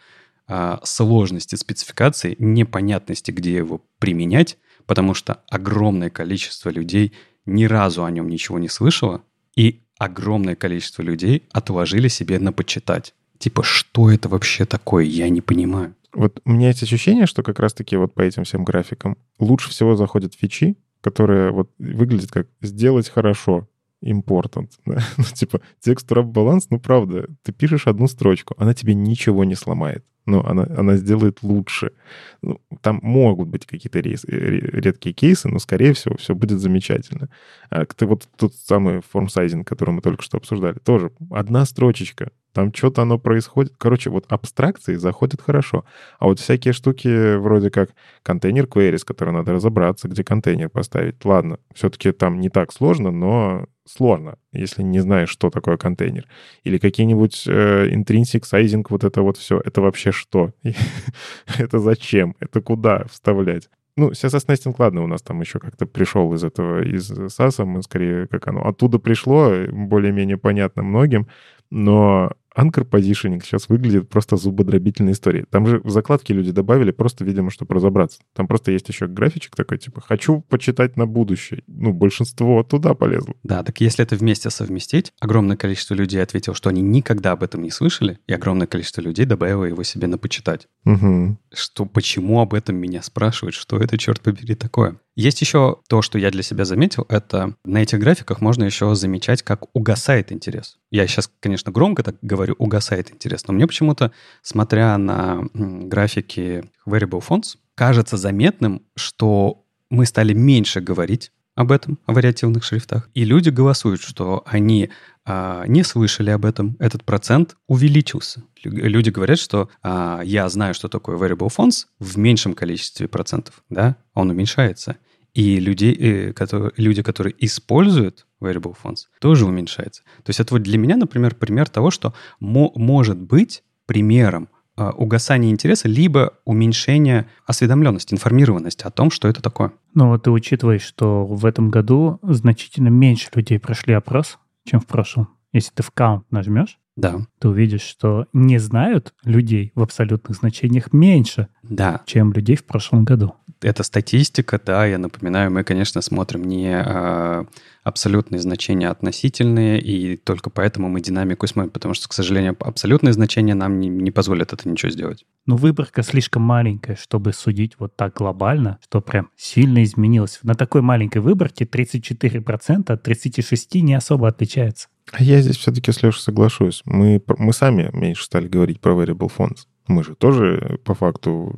э, сложности спецификации, непонятности, где его применять, потому что огромное количество людей ни разу о нем ничего не слышало, и огромное количество людей отложили себе на почитать. Типа, что это вообще такое? Я не понимаю. Вот у меня есть ощущение, что как раз-таки вот по этим всем графикам лучше всего заходят фичи, которые вот выглядят как «сделать хорошо», important. Да? Ну, типа, текст wrap баланс, ну, правда, ты пишешь одну строчку, она тебе ничего не сломает. Ну, она, она сделает лучше. Ну, там могут быть какие-то рейс, ре- редкие кейсы, но, скорее всего, все будет замечательно. А ты вот тот самый форм-сайзинг, который мы только что обсуждали, тоже одна строчечка, там что-то оно происходит. Короче, вот абстракции заходят хорошо. А вот всякие штуки вроде как контейнер query, с которой надо разобраться, где контейнер поставить. Ладно, все-таки там не так сложно, но сложно, если не знаешь, что такое контейнер. Или какие-нибудь э, intrinsic sizing, вот это вот все. Это вообще что? это зачем? Это куда вставлять? Ну, CSS Nesting, ладно, у нас там еще как-то пришел из этого, из SAS, мы скорее, как оно оттуда пришло, более-менее понятно многим, но Anchor Positioning сейчас выглядит просто зубодробительной историей. Там же в закладке люди добавили просто, видимо, чтобы разобраться. Там просто есть еще графичек такой, типа, хочу почитать на будущее. Ну, большинство туда полезло. Да, так если это вместе совместить, огромное количество людей ответило, что они никогда об этом не слышали, и огромное количество людей добавило его себе на почитать. Угу. Что почему об этом меня спрашивают, что это, черт побери, такое? Есть еще то, что я для себя заметил, это на этих графиках можно еще замечать, как угасает интерес. Я сейчас, конечно, громко так говорю, угасает интерес, но мне почему-то, смотря на графики Variable Fonts, кажется заметным, что мы стали меньше говорить об этом, о вариативных шрифтах. И люди голосуют, что они а, не слышали об этом, этот процент увеличился. Лю- Люди говорят, что а, я знаю, что такое variable fonts в меньшем количестве процентов, да, он уменьшается. И людей, э, которые, люди, которые используют variable fonts, тоже уменьшается. То есть это вот для меня, например, пример того, что мо- может быть примером а, угасания интереса, либо уменьшения осведомленности, информированности о том, что это такое. Ну вот ты учитываешь, что в этом году значительно меньше людей прошли опрос, чем в прошлом. Если ты в count нажмешь, Да, ты увидишь, что не знают людей в абсолютных значениях меньше, да, чем людей в прошлом году. Это статистика, да, я напоминаю, мы, конечно, смотрим не а, абсолютные значения, а относительные, и только поэтому мы динамику смотрим, потому что, к сожалению, абсолютные значения нам не, не позволят это ничего сделать. Но выборка слишком маленькая, чтобы судить вот так глобально, что прям сильно изменилось. На такой маленькой выборке 34% от 36% не особо отличается. А я здесь все-таки с Лешей соглашусь. Мы, мы сами меньше стали говорить про variable fonts. Мы же тоже по факту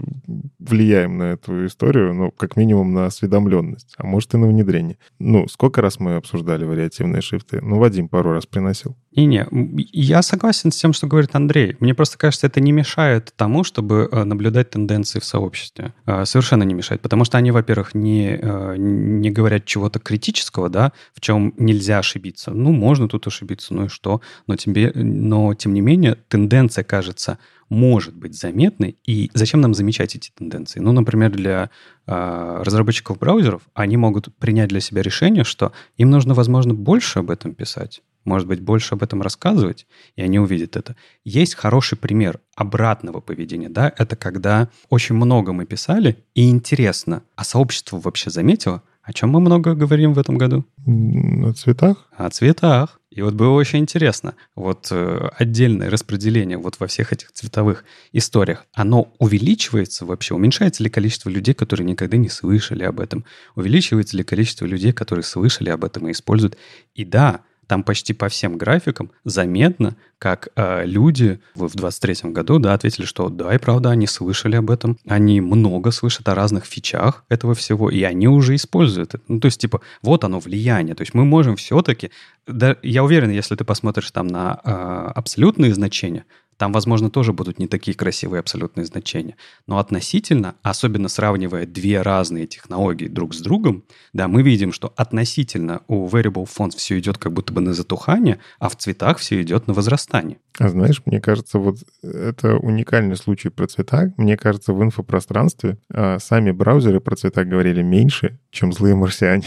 влияем на эту историю, ну, как минимум на осведомленность, а может и на внедрение. Ну, сколько раз мы обсуждали вариативные шрифты? Ну, Вадим пару раз приносил. И не, м, я согласен с тем, что говорит Андрей. Мне просто кажется, это не мешает тому, чтобы э, наблюдать тенденции в сообществе. Э, Совершенно не мешает, потому что они, во-первых, не, э, не говорят чего-то критического, да, в чем нельзя ошибиться. Ну, можно тут ошибиться, ну и что? Но, тебе, но тем не менее, тенденция, кажется, может быть заметной. И зачем нам замечать эти тенденции? Ну, например, для э, разработчиков браузеров они могут принять для себя решение, что им нужно, возможно, больше об этом писать, может быть, больше об этом рассказывать, и они увидят это. Есть хороший пример обратного поведения, да, это когда очень много мы писали, и интересно, а сообщество вообще заметило, о чем мы много говорим в этом году? На цветах? О цветах. И вот было очень интересно, вот э, отдельное распределение вот во всех этих цветовых историях, оно увеличивается вообще? Уменьшается ли количество людей, которые никогда не слышали об этом? Увеличивается ли количество людей, которые слышали об этом и используют? И да, там почти по всем графикам заметно, как э, люди в в 23 году да, ответили, что да, и правда, они слышали об этом, они много слышат о разных фичах этого всего, и они уже используют это. Ну, то есть, типа, вот оно влияние. То есть мы можем все-таки... Да, я уверен, если ты посмотришь там на э, абсолютные значения, Там, возможно, тоже будут не такие красивые абсолютные значения. Но относительно, особенно сравнивая две разные технологии друг с другом, да, мы видим, что относительно у Variable Fonts все идет как будто бы на затухание, а в цветах все идет на возрастание. А знаешь, мне кажется, вот это уникальный случай про цвета. Мне кажется, в инфопространстве а, сами браузеры про цвета говорили меньше, чем злые марсиане.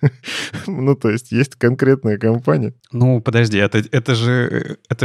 ну, то есть есть конкретная компания. Ну, подожди, это, это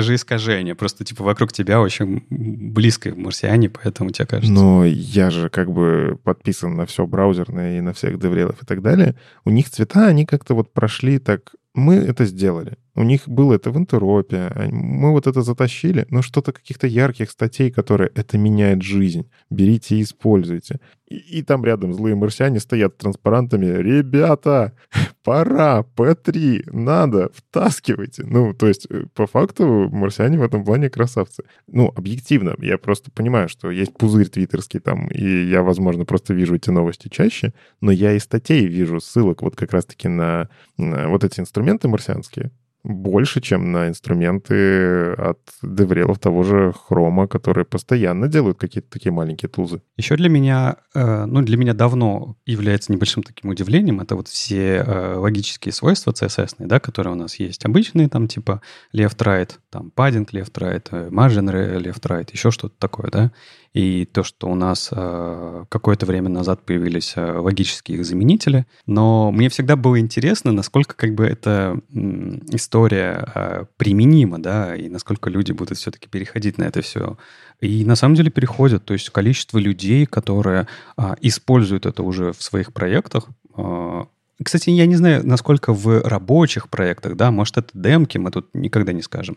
же искажение. Просто, типа, вокруг тебя очень близко марсиане, поэтому тебе кажется. Но я же как бы подписан на все браузерное и на всех деврелов и так далее. У них цвета, они как-то вот прошли так мы это сделали. У них было это в интеропе. Мы вот это затащили. Но что-то каких-то ярких статей, которые это меняет жизнь. Берите и используйте. И, там рядом злые марсиане стоят транспарантами. Ребята, пора, P3, надо, втаскивайте. Ну, то есть, э, по факту, марсиане в этом плане красавцы. Ну, объективно, я просто понимаю, что есть пузырь твиттерский там, и я, возможно, просто вижу эти новости чаще, но я и статей вижу ссылок вот как раз-таки на, на вот эти инструменты марсианские больше, чем на инструменты от деврелов того же хрома, которые постоянно делают какие-то такие маленькие тулзы. Еще для меня, э, ну, для меня давно является небольшим таким удивлением, это вот все э, логические свойства CSS, да, которые у нас есть. Обычные там типа left-right, там padding left-right, э, margin left-right, еще что-то такое, да и то, что у нас какое-то время назад появились логические их заменители. Но мне всегда было интересно, насколько как бы эта э, история э, применима, да, и насколько люди будут все-таки переходить на это все. И на самом деле переходят. То есть количество людей, которые э, используют это уже в своих проектах, э, кстати, я не знаю, насколько в рабочих проектах, да, может, это демки, мы тут никогда не скажем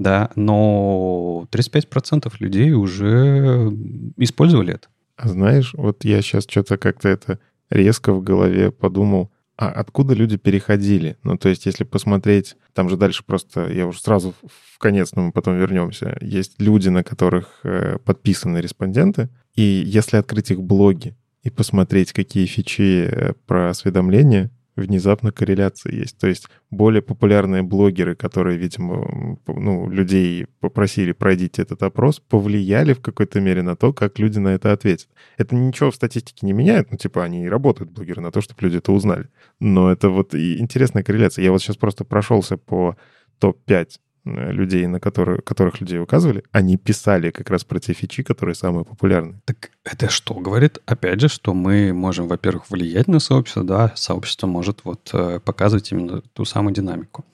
да, но 35% людей уже использовали это. А знаешь, вот я сейчас что-то как-то это резко в голове подумал, а откуда люди переходили? Ну, то есть, если посмотреть, там же дальше просто, я уже сразу в конец, но мы потом вернемся. Есть люди, на которых э, подписаны респонденты, и если открыть их блоги и посмотреть, какие фичи э, про осведомления, внезапно корреляция есть. То есть более популярные блогеры, которые, видимо, ну, людей попросили пройдите этот опрос, повлияли в какой-то мере на то, как люди на это ответят. Это ничего в статистике не меняет, ну, типа, они и работают, блогеры, на то, чтобы люди это узнали. Но это вот интересная корреляция. Я вот сейчас просто прошелся по топ-5 Э, людей, на которые, которых людей указывали, они писали как раз про те фичи, которые самые популярные. Так это что? Говорит, опять же, что мы можем, во-первых, влиять на сообщество, да, сообщество может вот э, показывать именно ту самую динамику.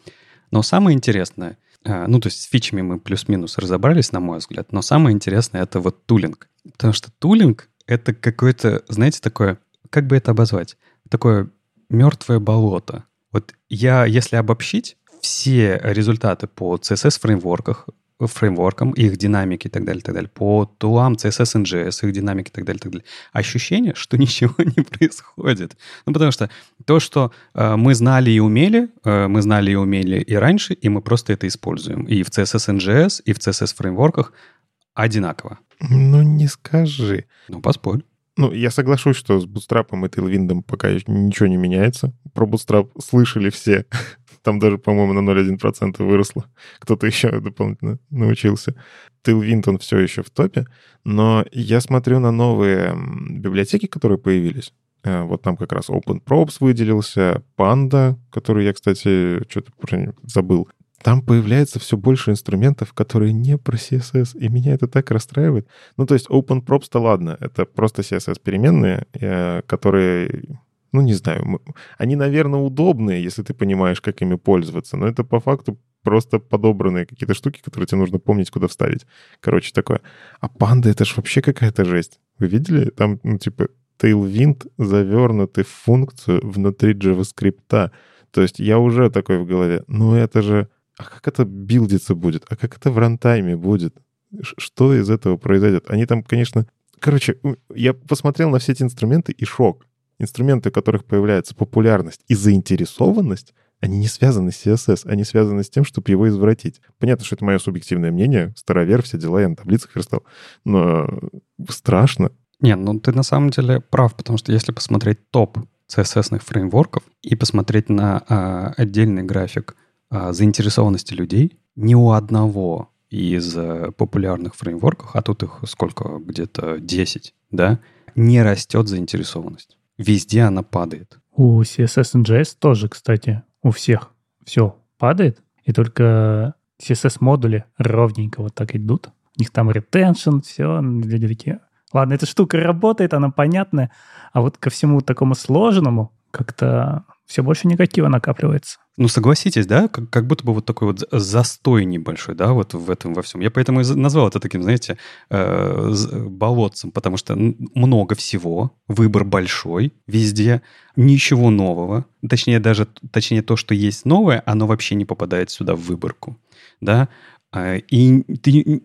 Но самое интересное, э, ну, то есть с фичами мы плюс-минус разобрались, на мой взгляд, но самое интересное это вот тулинг. Потому что тулинг — это какое-то, знаете, такое, как бы это обозвать? Такое мертвое болото. Вот я, если обобщить, все результаты по CSS-фреймворках, фреймворкам, их динамики и так далее, так далее, по тулам CSS NGS, их динамики и так далее, так далее. Ощущение, что ничего не происходит. Ну, потому что то, что э, мы знали и умели, э, мы знали и умели и раньше, и мы просто это используем. И в CSS NGS, и в CSS фреймворках одинаково. Ну, не скажи. Ну, поспорь. Ну, я соглашусь, что с Bootstrap и Tailwind пока ничего не меняется. Про Bootstrap слышали все. Там даже, по-моему, на 0,1% выросло. Кто-то еще дополнительно научился. Tailwind, он все еще в топе. Но я смотрю на новые библиотеки, которые появились. Э, вот там как раз OpenProps выделился, Panda, который я, кстати, что-то забыл. Там появляется все больше инструментов, которые не про CSS, и меня это так расстраивает. Ну, то есть OpenProps-то ладно, это просто CSS-переменные, э, которые ну, не знаю, они, наверное, удобные, если ты понимаешь, как ими пользоваться, но это по факту просто подобранные какие-то штуки, которые тебе нужно помнить, куда вставить. Короче, такое. А панда — это ж вообще какая-то жесть. Вы видели? Там, ну, типа, Tailwind завернутый в функцию внутри JavaScript. То есть я уже такой в голове, ну это же... А как это билдиться будет? А как это в рантайме будет? Что из этого произойдет? Они там, конечно... Короче, я посмотрел на все эти инструменты и шок инструменты, у которых появляется популярность и заинтересованность, они не связаны с CSS, они связаны с тем, чтобы его извратить. Понятно, что это мое субъективное мнение, старовер, все дела, я на таблицах верстал, но страшно. Не, ну ты на самом деле прав, потому что если посмотреть топ CSS фреймворков и посмотреть на а, отдельный график а, заинтересованности людей, ни у одного из э, популярных фреймворков, а тут их сколько, где-то 10, да, не растет заинтересованность. Везде она падает. У CSS JS тоже, кстати, у всех все падает, и только CSS-модули ровненько вот так идут. У них там retention, все, люди такие, ладно, эта штука работает, она понятная, а вот ко всему такому сложному как-то все больше негатива накапливается. Ну, согласитесь, да, как, как будто бы вот такой вот застой небольшой, да, вот в этом во всем. Я поэтому и назвал это таким, знаете, э, болотцем, потому что много всего, выбор большой везде, ничего нового. Точнее, даже, точнее, то, что есть новое, оно вообще не попадает сюда в выборку, да. А, и ты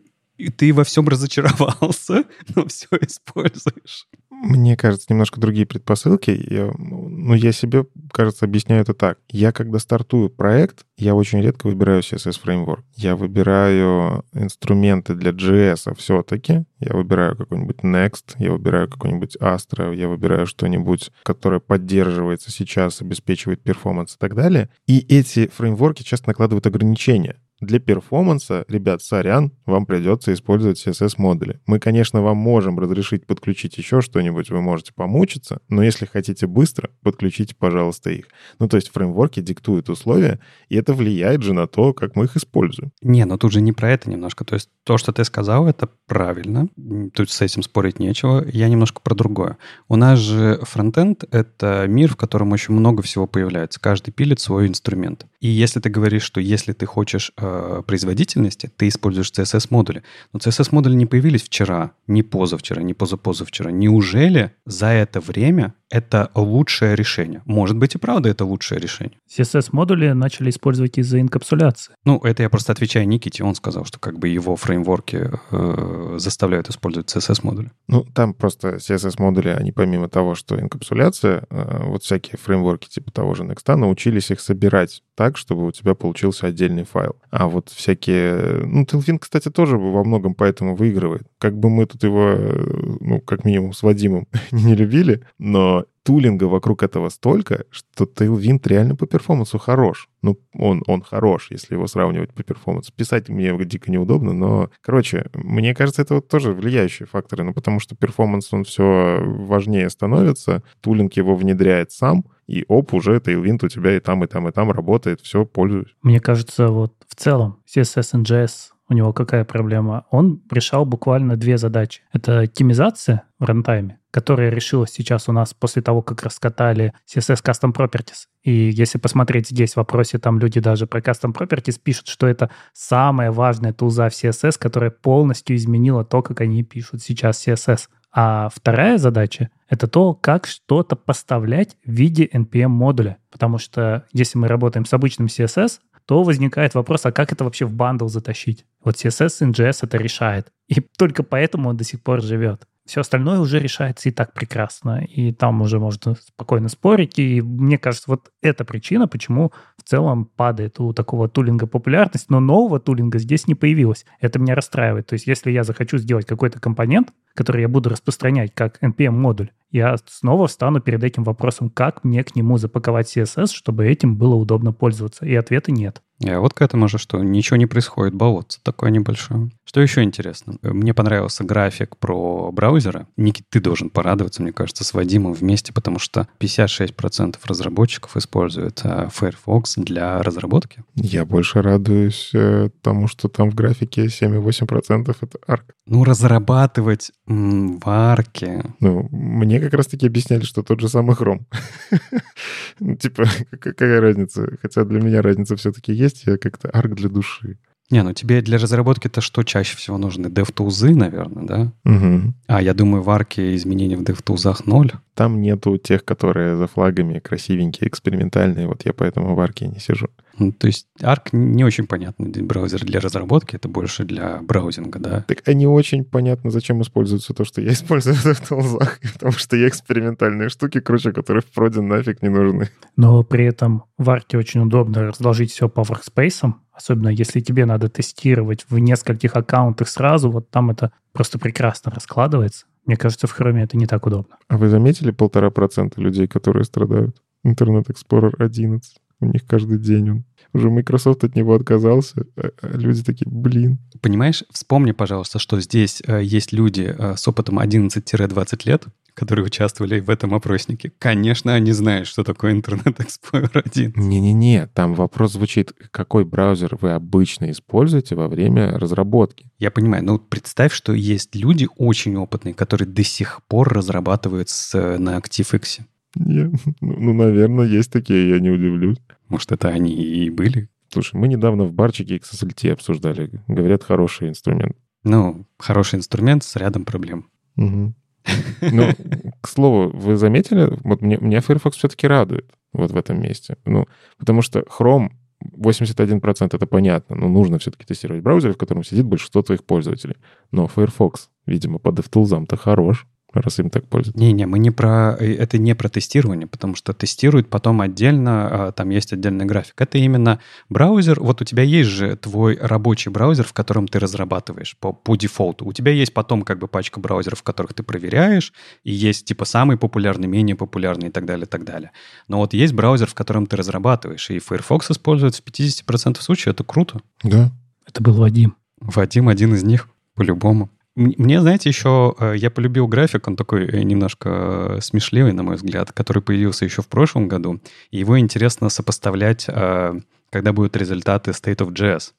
ты во всем разочаровался, но все используешь. Мне кажется, немножко другие предпосылки. Я, ну, я себе, кажется, объясняю это так. Я, когда стартую проект, я очень редко выбираю CSS Framework. Я выбираю инструменты для JS все-таки. Я выбираю какой-нибудь Next, я выбираю какой-нибудь Astra, я выбираю что-нибудь, которое поддерживается сейчас, обеспечивает перформанс и так далее. И эти фреймворки часто накладывают ограничения для перформанса, ребят, сорян, вам придется использовать CSS-модули. Мы, конечно, вам можем разрешить подключить еще что-нибудь, вы можете помучиться, но если хотите быстро, подключите, пожалуйста, их. Ну, то есть фреймворки диктуют условия, и это влияет же на то, как мы их используем. Не, но тут же не про это немножко. То есть то, что ты сказал, это правильно. Тут с этим спорить нечего. Я немножко про другое. У нас же фронтенд — это мир, в котором очень много всего появляется. Каждый пилит свой инструмент. И если ты говоришь, что если ты хочешь э, Э, производительности, ты используешь CSS-модули. Но CSS-модули не появились вчера, не позавчера, не позапозавчера. Неужели за это время это лучшее решение. Может быть и правда это лучшее решение. CSS-модули начали использовать из-за инкапсуляции. Ну, это я просто отвечаю Никите. Он сказал, что как бы его фреймворки э, заставляют использовать CSS-модули. Ну, там просто CSS-модули, они помимо того, что инкапсуляция, э, вот всякие фреймворки типа того же Next научились их собирать так, чтобы у тебя получился отдельный файл. А вот всякие... Ну, Tailwind, кстати, тоже во многом поэтому выигрывает. Как бы мы тут его, э, ну, как минимум с Вадимом не любили, но тулинга вокруг этого столько, что Tailwind реально по перформансу хорош. Ну, он, он хорош, если его сравнивать по перформансу. Писать мне дико неудобно, но, короче, мне кажется, это вот тоже влияющие факторы, ну, потому что перформанс, он все важнее становится, тулинг его внедряет сам, и оп, уже Tailwind у тебя и там, и там, и там работает, все, пользуюсь. Мне кажется, вот в целом CSS and JS у него какая проблема? Он решал буквально две задачи. Это оптимизация в рантайме, которая решилась сейчас у нас после того, как раскатали CSS Custom Properties. И если посмотреть здесь в вопросе, там люди даже про Custom Properties пишут, что это самая важная тулза в CSS, которая полностью изменила то, как они пишут сейчас CSS. А вторая задача — это то, как что-то поставлять в виде NPM-модуля. Потому что если мы работаем с обычным CSS, то возникает вопрос, а как это вообще в бандл затащить? Вот CSS NGS это решает. И только поэтому он до сих пор живет. Все остальное уже решается и так прекрасно. И там уже можно спокойно спорить. И мне кажется, вот эта причина, почему в целом падает у такого тулинга популярность. Но нового тулинга здесь не появилось. Это меня расстраивает. То есть если я захочу сделать какой-то компонент, который я буду распространять как NPM-модуль, я снова встану перед этим вопросом, как мне к нему запаковать CSS, чтобы этим было удобно пользоваться. И ответа нет. А вот к этому же, что ничего не происходит, болотце такое небольшое. Что еще интересно? Мне понравился график про браузеры. Никит, ты должен порадоваться, мне кажется, с Вадимом вместе, потому что 56% разработчиков используют э, Firefox для разработки. Я больше радуюсь э, тому, что там в графике 7,8% это Arc. Ну, разрабатывать м, в арке. Ну, мне как раз-таки объясняли, что тот же самый Chrome. Ну, типа, какая разница? Хотя для меня разница все-таки есть, я как-то Arc для души. Не, ну тебе для разработки-то что чаще всего нужны? DevTools, наверное, да? Угу. А, я думаю, в арке изменения в DevTools ноль. Там нету тех, которые за флагами красивенькие, экспериментальные. Вот я поэтому в арке не сижу. Ну, то есть Arc не очень понятный браузер для разработки, это больше для браузинга, да? Так они очень понятно, зачем используется то, что я использую в DevTools, потому что я экспериментальные штуки круче, которые в проде нафиг не нужны. Но при этом в Arc очень удобно разложить все по workspace, особенно если тебе надо тестировать в нескольких аккаунтах сразу, вот там это просто прекрасно раскладывается. Мне кажется, в Chrome это не так удобно. А вы заметили полтора процента людей, которые страдают? Internet Explorer 11. У них каждый день он. Уже Microsoft от него отказался. а- а люди такие, блин. Понимаешь, вспомни, пожалуйста, что здесь э, есть люди э, с опытом 11-20 лет, которые участвовали в этом опроснике. Конечно, они знают, что такое Internet Explorer 1. Не-не-не, там вопрос звучит, какой браузер вы обычно используете во время разработки? Я понимаю, но представь, что есть люди очень опытные, которые до сих пор разрабатывают с, на ActiveX. Не, ну, ну, наверное, есть такие, я не удивлюсь. Может, это они и были? Слушай, мы недавно в барчике XSLT обсуждали. Говорят, хороший инструмент. Ну, хороший инструмент с рядом проблем. Мгм. Ну, к слову, вы заметили, вот мне, меня Firefox все-таки радует вот в этом месте. Ну, потому что Chrome 81% это понятно, но нужно все-таки тестировать браузер, в котором сидит большинство твоих пользователей. Но Firefox, видимо, по DevTools-то хорош, раз им так пользуются. Не-не, мы не про... э, Это не про тестирование, потому что тестируют потом отдельно, а, там есть отдельный график. Это именно браузер. Вот у тебя есть же твой рабочий браузер, в котором ты разрабатываешь по, по дефолту. У тебя есть потом как бы пачка браузеров, в которых ты проверяешь, и есть типа самый популярный, менее популярный и так далее, и так далее. Но вот есть браузер, в котором ты разрабатываешь, и Firefox используется в 50% случаев. Это круто. Да. Это был Вадим. Вадим один из них, по-любому. Мне, знаете, еще э, я полюбил график, он такой э, немножко э, смешливый, на мой взгляд, который появился еще в прошлом году. Его интересно сопоставлять, когда будут результаты State of JS.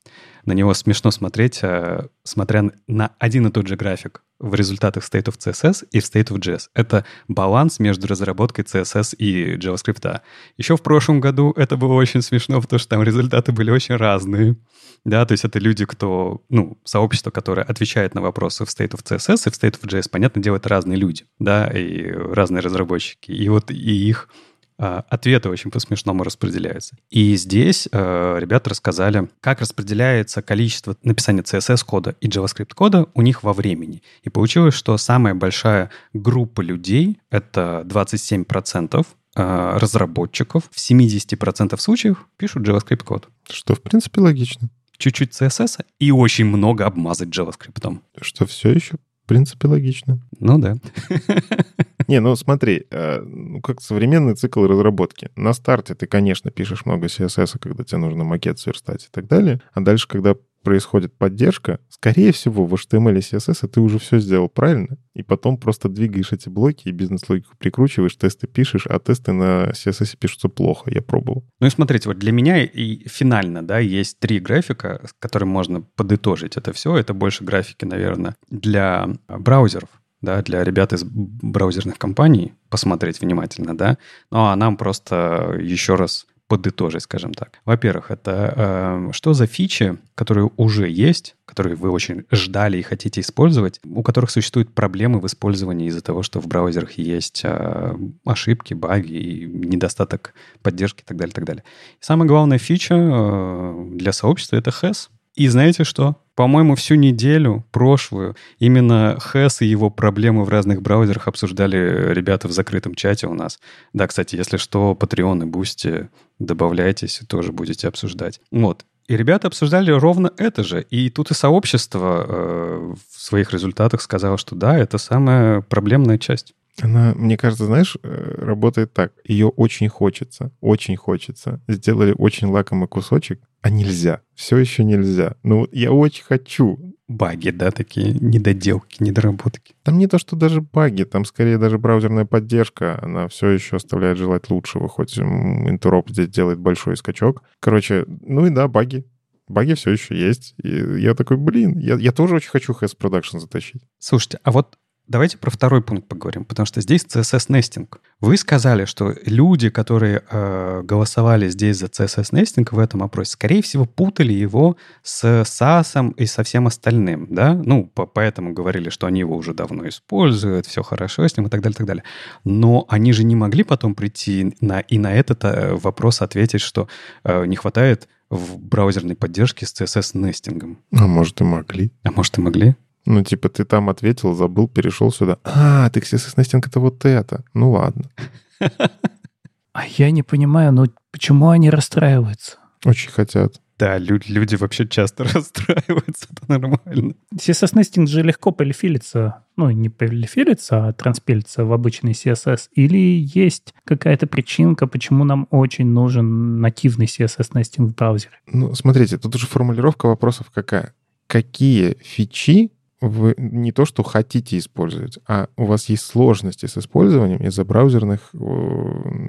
На него смешно смотреть, э, смотря на один и тот же график в результатах State of CSS и в State of JS. Это баланс между разработкой CSS и JavaScript. Еще в прошлом году это было очень смешно, потому что там результаты были очень разные. Да, то есть это люди, кто, ну, сообщество, которое отвечает на вопросы в State of CSS и в State of JS, понятно, делают разные люди, да, и разные разработчики. И вот и их ответы очень по-смешному распределяются. И здесь э, ребята рассказали, как распределяется количество написания CSS-кода и JavaScript-кода у них во времени. И получилось, что самая большая группа людей — это 27% э, разработчиков в 70% случаев пишут JavaScript-код. Что, в принципе, логично. Чуть-чуть CSS и очень много обмазать JavaScript. Что все еще, в принципе, логично. Ну да. Не, ну смотри, э, ну как современный цикл разработки. На старте ты, конечно, пишешь много CSS, когда тебе нужно макет сверстать и так далее. А дальше, когда происходит поддержка, скорее всего, в HTML и CSS ты уже все сделал правильно, и потом просто двигаешь эти блоки и бизнес-логику прикручиваешь, тесты пишешь, а тесты на CSS пишутся плохо, я пробовал. Ну и смотрите, вот для меня и финально, да, есть три графика, с которыми можно подытожить это все. Это больше графики, наверное, для браузеров, да, для ребят из браузерных компаний посмотреть внимательно, да. Ну а нам просто еще раз подытожить, скажем так. Во-первых, это э, что за фичи, которые уже есть, которые вы очень ждали и хотите использовать, у которых существуют проблемы в использовании из-за того, что в браузерах есть э, ошибки, баги недостаток поддержки и так далее, так далее. И самая главная фича э, для сообщества — это HES. И знаете что? По-моему, всю неделю прошлую именно HES и его проблемы в разных браузерах обсуждали ребята в закрытом чате у нас. Да, кстати, если что, Patreon и Boosty добавляйтесь, тоже будете обсуждать. Вот. И ребята обсуждали ровно это же. И тут и сообщество э, в своих результатах сказало, что да, это самая проблемная часть. Она, мне кажется, знаешь, э, работает так. Ее очень хочется, очень хочется. Сделали очень лакомый кусочек, а нельзя. Все еще нельзя. Ну, я очень хочу. Баги, да, такие недоделки, недоработки. Там не то, что даже баги, там скорее даже браузерная поддержка, она все еще оставляет желать лучшего, хоть Interop здесь делает большой скачок. Короче, ну и да, баги. Баги все еще есть. И я такой, блин, я, я тоже очень хочу Has Production затащить. Слушайте, а вот давайте про второй пункт поговорим, потому что здесь CSS-нестинг. Вы сказали, что люди, которые э, голосовали здесь за CSS-нестинг в этом опросе, скорее всего, путали его с SAS и со всем остальным, да? Ну, по- поэтому говорили, что они его уже давно используют, все хорошо с ним и так далее, и так далее. Но они же не могли потом прийти на, и на этот э, вопрос ответить, что э, не хватает в браузерной поддержке с CSS-нестингом. А может и могли. А может, и могли? Ну, типа, ты там ответил, забыл, перешел сюда. А, ты CSS нестинг это вот это. Ну ладно. А я не понимаю, ну почему они расстраиваются? Очень хотят. Да, лю- люди вообще часто расстраиваются, это нормально. CSS Nesting же легко полифилится, ну, не полифилится, а транспилится в обычный CSS. Или есть какая-то причинка, почему нам очень нужен нативный CSS Nesting в браузере? Ну, смотрите, тут уже формулировка вопросов какая. Какие фичи вы не то, что хотите использовать, а у вас есть сложности с использованием из-за браузерных э,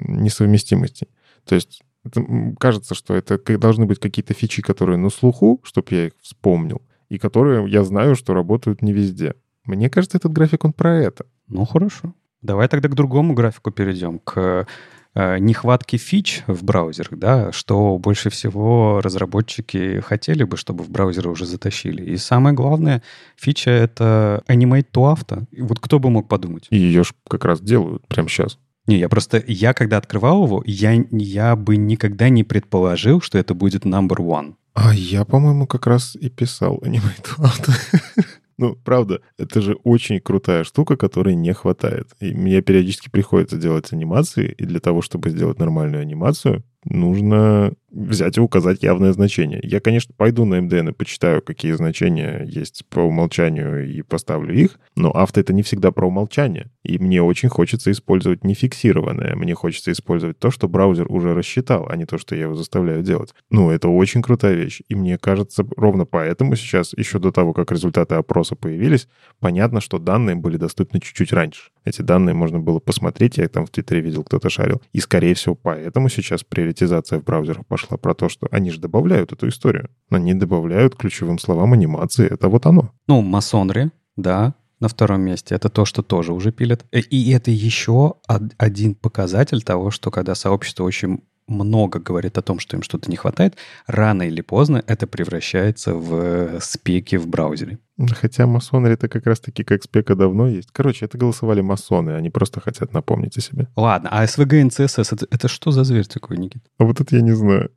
несовместимостей. То есть это, кажется, что это должны быть какие-то фичи, которые на слуху, чтобы я их вспомнил, и которые я знаю, что работают не везде. Мне кажется, этот график, он про это. Ну, хорошо. Давай тогда к другому графику перейдем, к э, нехватке фич в браузерах, да, что больше всего разработчики хотели бы, чтобы в браузеры уже затащили. И самое главное, фича — это Animate to Auto. И вот кто бы мог подумать? И ее ж как раз делают прямо сейчас. Не, я просто, я когда открывал его, я, я бы никогда не предположил, что это будет number one. А я, по-моему, как раз и писал Animate Auto. Ну, правда, это же очень крутая штука, которой не хватает. И мне периодически приходится делать анимации, и для того, чтобы сделать нормальную анимацию, нужно взять и указать явное значение. Я, конечно, пойду на MDN и почитаю, какие значения есть по умолчанию и поставлю их, но авто это не всегда про умолчание. И мне очень хочется использовать не фиксированное. Мне хочется использовать то, что браузер уже рассчитал, а не то, что я его заставляю делать. Ну, это очень крутая вещь. И мне кажется, ровно поэтому сейчас, еще до того, как результаты опроса появились, понятно, что данные были доступны чуть-чуть раньше. Эти данные можно было посмотреть, я там в Твиттере видел, кто-то шарил. И, скорее всего, поэтому сейчас приоритизация в браузерах пошла про то, что они же добавляют эту историю. Они добавляют ключевым словам анимации. Это вот оно. Ну, масонри, да, на втором месте. Это то, что тоже уже пилят. Э, и это еще один показатель того, что когда сообщество очень много говорит о том, что им что-то не хватает, рано или поздно это превращается в спеки в браузере. Хотя масоны это как раз-таки как спека давно есть. Короче, это голосовали масоны, они просто хотят напомнить о себе. Ладно, а СВГ и НЦСС это, это что за зверь такой, Никит? А вот это я не знаю.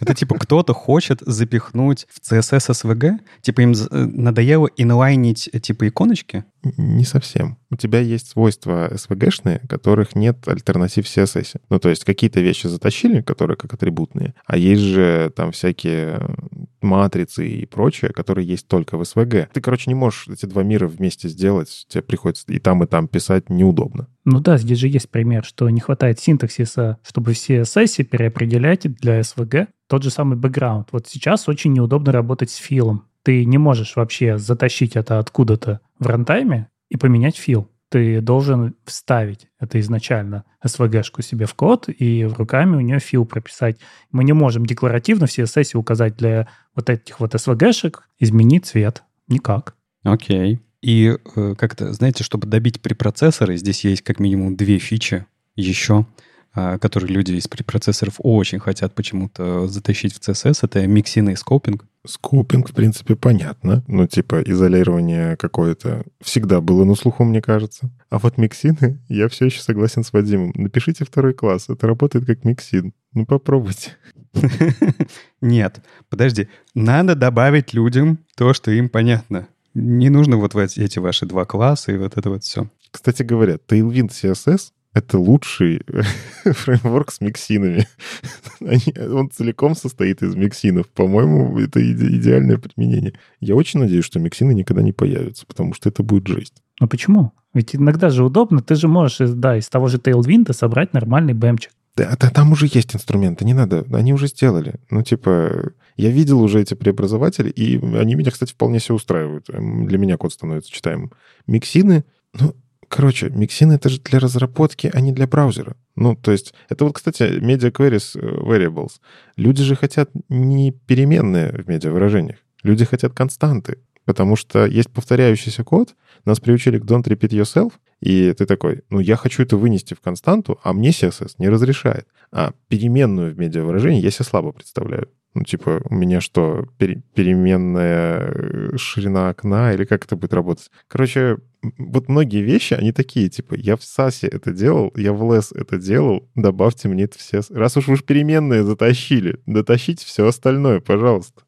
Это типа кто-то хочет запихнуть в CSS СВГ? Типа им э, надоело инлайнить э, типа иконочки? Не совсем. У тебя есть свойства SVG-шные, которых нет альтернатив CSS. Ну, то есть какие-то вещи затащили, которые как атрибутные, а есть же там всякие матрицы и прочее, которые есть только в Ты, короче, не можешь эти два мира вместе сделать. Тебе приходится и там, и там писать неудобно. Ну да, здесь же есть пример, что не хватает синтаксиса, чтобы в CSS переопределять для SVG тот же самый бэкграунд. Вот сейчас очень неудобно работать с филом. Ты не можешь вообще затащить это откуда-то в рантайме и поменять фил ты должен вставить это изначально SVG-шку себе в код и руками у нее фил прописать. Мы не можем декларативно в CSS указать для вот этих вот SVG-шек изменить цвет. Никак. Окей. И э, как-то, знаете, чтобы добить препроцессоры, здесь есть как минимум две фичи еще, которые люди из препроцессоров очень хотят почему-то затащить в CSS. Это миксин и скопинг. Скопинг, в принципе, понятно. Ну, типа, изолирование какое-то всегда было на слуху, мне кажется. А вот миксины, я все еще согласен с Вадимом. Напишите второй класс, это работает как миксин. Ну, попробуйте. Нет, подожди. Надо добавить людям то, что им понятно. Не нужно вот эти ваши два класса и вот это вот все. Кстати говоря, Tailwind CSS это лучший фреймворк с миксинами. он целиком состоит из миксинов. По-моему, это иде- идеальное применение. Я очень надеюсь, что миксины никогда не появятся, потому что это будет жесть. Ну почему? Ведь иногда же удобно. Ты же можешь, да, из того же Tailwind собрать нормальный бэмчик. Да, да, там уже есть инструменты, не надо. Они уже сделали. Ну, типа, я видел уже эти преобразователи, и они меня, кстати, вполне все устраивают. Для меня код становится читаемым. Миксины, ну, Короче, миксин это же для разработки, а не для браузера. Ну, то есть, это вот, кстати, media queries э, variables. Люди же хотят не переменные в медиа-выражениях. Люди хотят константы. Потому что есть повторяющийся код, нас приучили к don't repeat yourself, и ты такой, ну, я хочу это вынести в константу, а мне CSS не разрешает. А переменную в медиа-выражении я себе слабо представляю. Ну, типа, у меня что, пере- переменная э, ширина окна, или как это будет работать? Короче, вот многие вещи, они такие, типа, я в САСе это делал, я в ЛС это делал, добавьте мне это все. Раз уж вы переменные затащили, дотащите все остальное, пожалуйста.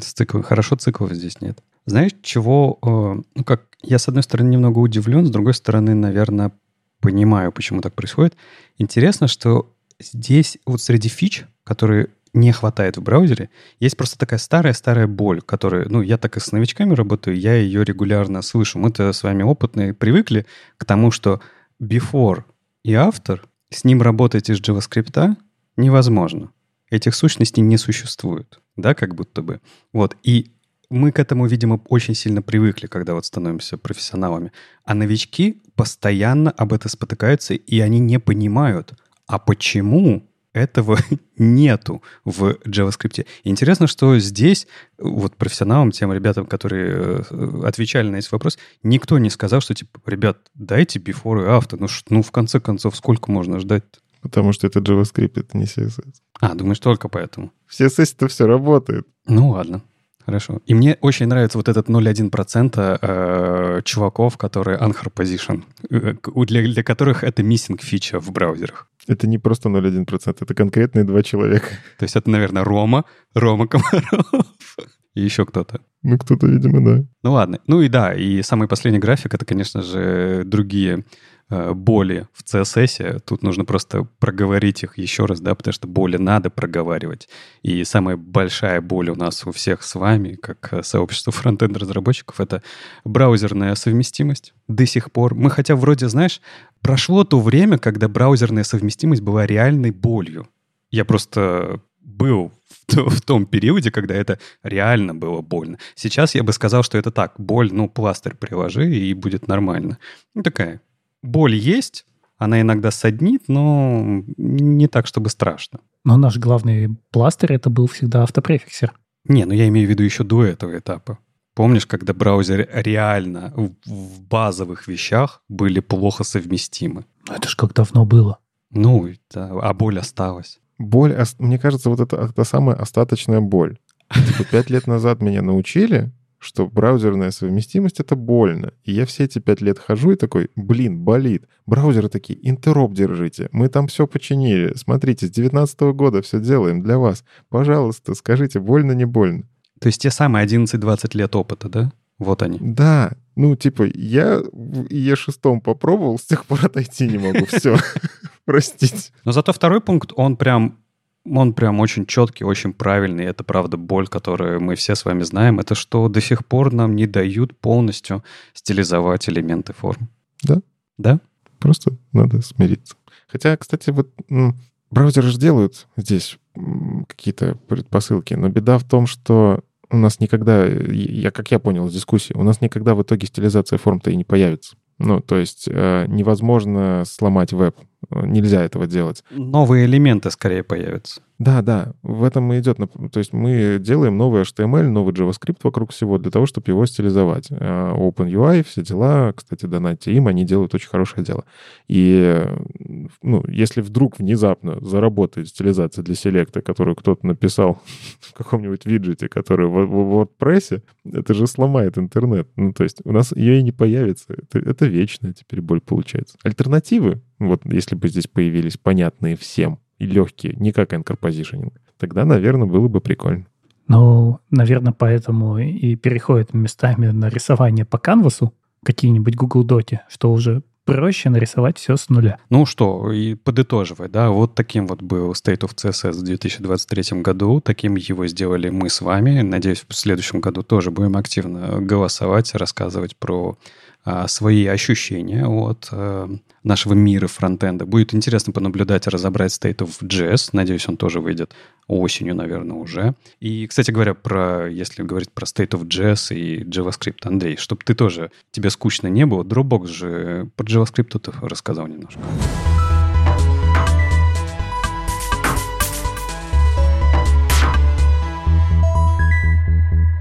Цикл. Хорошо циклов здесь нет. Знаешь, чего... Э, ну, как я, с одной стороны, немного удивлен, с другой стороны, наверное, понимаю, почему так происходит. Интересно, что здесь вот среди фич, которые не хватает в браузере. Есть просто такая старая-старая боль, которая, ну, я так и с новичками работаю, я ее регулярно слышу. Мы-то с вами опытные привыкли к тому, что before и after, с ним работать из JavaScript невозможно. Этих сущностей не существует, да, как будто бы. Вот, и мы к этому, видимо, очень сильно привыкли, когда вот становимся профессионалами. А новички постоянно об этом спотыкаются, и они не понимают, а почему этого нету в JavaScript. интересно, что здесь вот профессионалам, тем ребятам, которые э, отвечали на эти вопросы, никто не сказал, что типа, ребят, дайте before и after. Ну, ну в конце концов, сколько можно ждать -то? Потому что это JavaScript, это не CSS. А, думаешь, только поэтому? В CSS-то все работает. Ну ладно. Хорошо. И мне очень нравится вот этот 0,1% э, чуваков, которые anchor position, э, для, для которых это missing фича в браузерах. Это не просто 0,1%, это конкретные два человека. То есть это, наверное, Рома, Рома Комаров и еще кто-то. Ну, кто-то, видимо, да. Ну ладно. Ну и да, и самый последний график — это, конечно же, другие Э, боли в CSS, тут нужно просто проговорить их еще раз, да, потому что боли надо проговаривать. И самая большая боль у нас у всех с вами, как э, сообщество фронтенд-разработчиков, это браузерная совместимость до сих пор. Мы хотя вроде, знаешь, прошло то время, когда браузерная совместимость была реальной болью. Я просто был в том периоде, когда это реально было больно. Сейчас я бы сказал, что это так, боль, ну, пластырь приложи, и будет нормально. Ну, такая боль есть, она иногда саднит, но не так, чтобы страшно. Но наш главный пластырь это был всегда автопрефиксер. Не, ну я имею в виду еще до этого этапа. Помнишь, когда браузеры реально в базовых вещах были плохо совместимы? Ну это ж как давно было. Ну, да, а боль осталась. Боль, мне кажется, вот это, это самая остаточная боль. Типа пять лет назад меня научили, что браузерная совместимость — это больно. И я все эти пять лет хожу и такой, блин, болит. Браузеры такие, интероп держите. Мы там все починили. Смотрите, с 19 года все делаем для вас. Пожалуйста, скажите, больно, не больно. То есть те самые 11-20 лет опыта, да? Вот они. Да. Ну, типа, я в Е6 попробовал, с тех пор отойти не могу. Все. Простите. Но зато второй пункт, он прям он прям очень четкий, очень правильный. Это, правда, боль, которую мы все с вами знаем. Это что до сих пор нам не дают полностью стилизовать элементы форм. Да. Да? Просто надо смириться. Хотя, кстати, вот браузеры же делают здесь какие-то предпосылки, но беда в том, что у нас никогда, я, как я понял из дискуссии, у нас никогда в итоге стилизация форм-то и не появится. Ну, то есть э, невозможно сломать веб. Нельзя этого делать. Новые элементы скорее появятся. Да, да, в этом и идет. То есть мы делаем новый HTML, новый JavaScript вокруг всего для того, чтобы его стилизовать. А, OpenUI, все дела, кстати, донатьте им, они делают очень хорошее дело. И ну, если вдруг внезапно заработает стилизация для селекта, которую кто-то написал в каком-нибудь виджете, который в, в WordPress, это же сломает интернет. Ну, то есть у нас ее и не появится. Это, это вечная теперь боль получается. Альтернативы, вот если бы здесь появились понятные всем, и легкие, не как anchor positioning, тогда, наверное, было бы прикольно. Ну, наверное, поэтому и переходят местами на рисование по канвасу, какие-нибудь Google Доти, что уже проще нарисовать все с нуля. Ну что, и подытоживая, да, вот таким вот был State of CSS в 2023 году, таким его сделали мы с вами. Надеюсь, в следующем году тоже будем активно голосовать, рассказывать про свои ощущения от а, нашего мира фронтенда. Будет интересно понаблюдать и разобрать State of JS. Надеюсь, он тоже выйдет осенью, наверное, уже. И, кстати говоря, про, если говорить про State of JS и JavaScript, Андрей, чтобы ты тоже, тебе скучно не было, Dropbox же про JavaScript ты рассказал немножко.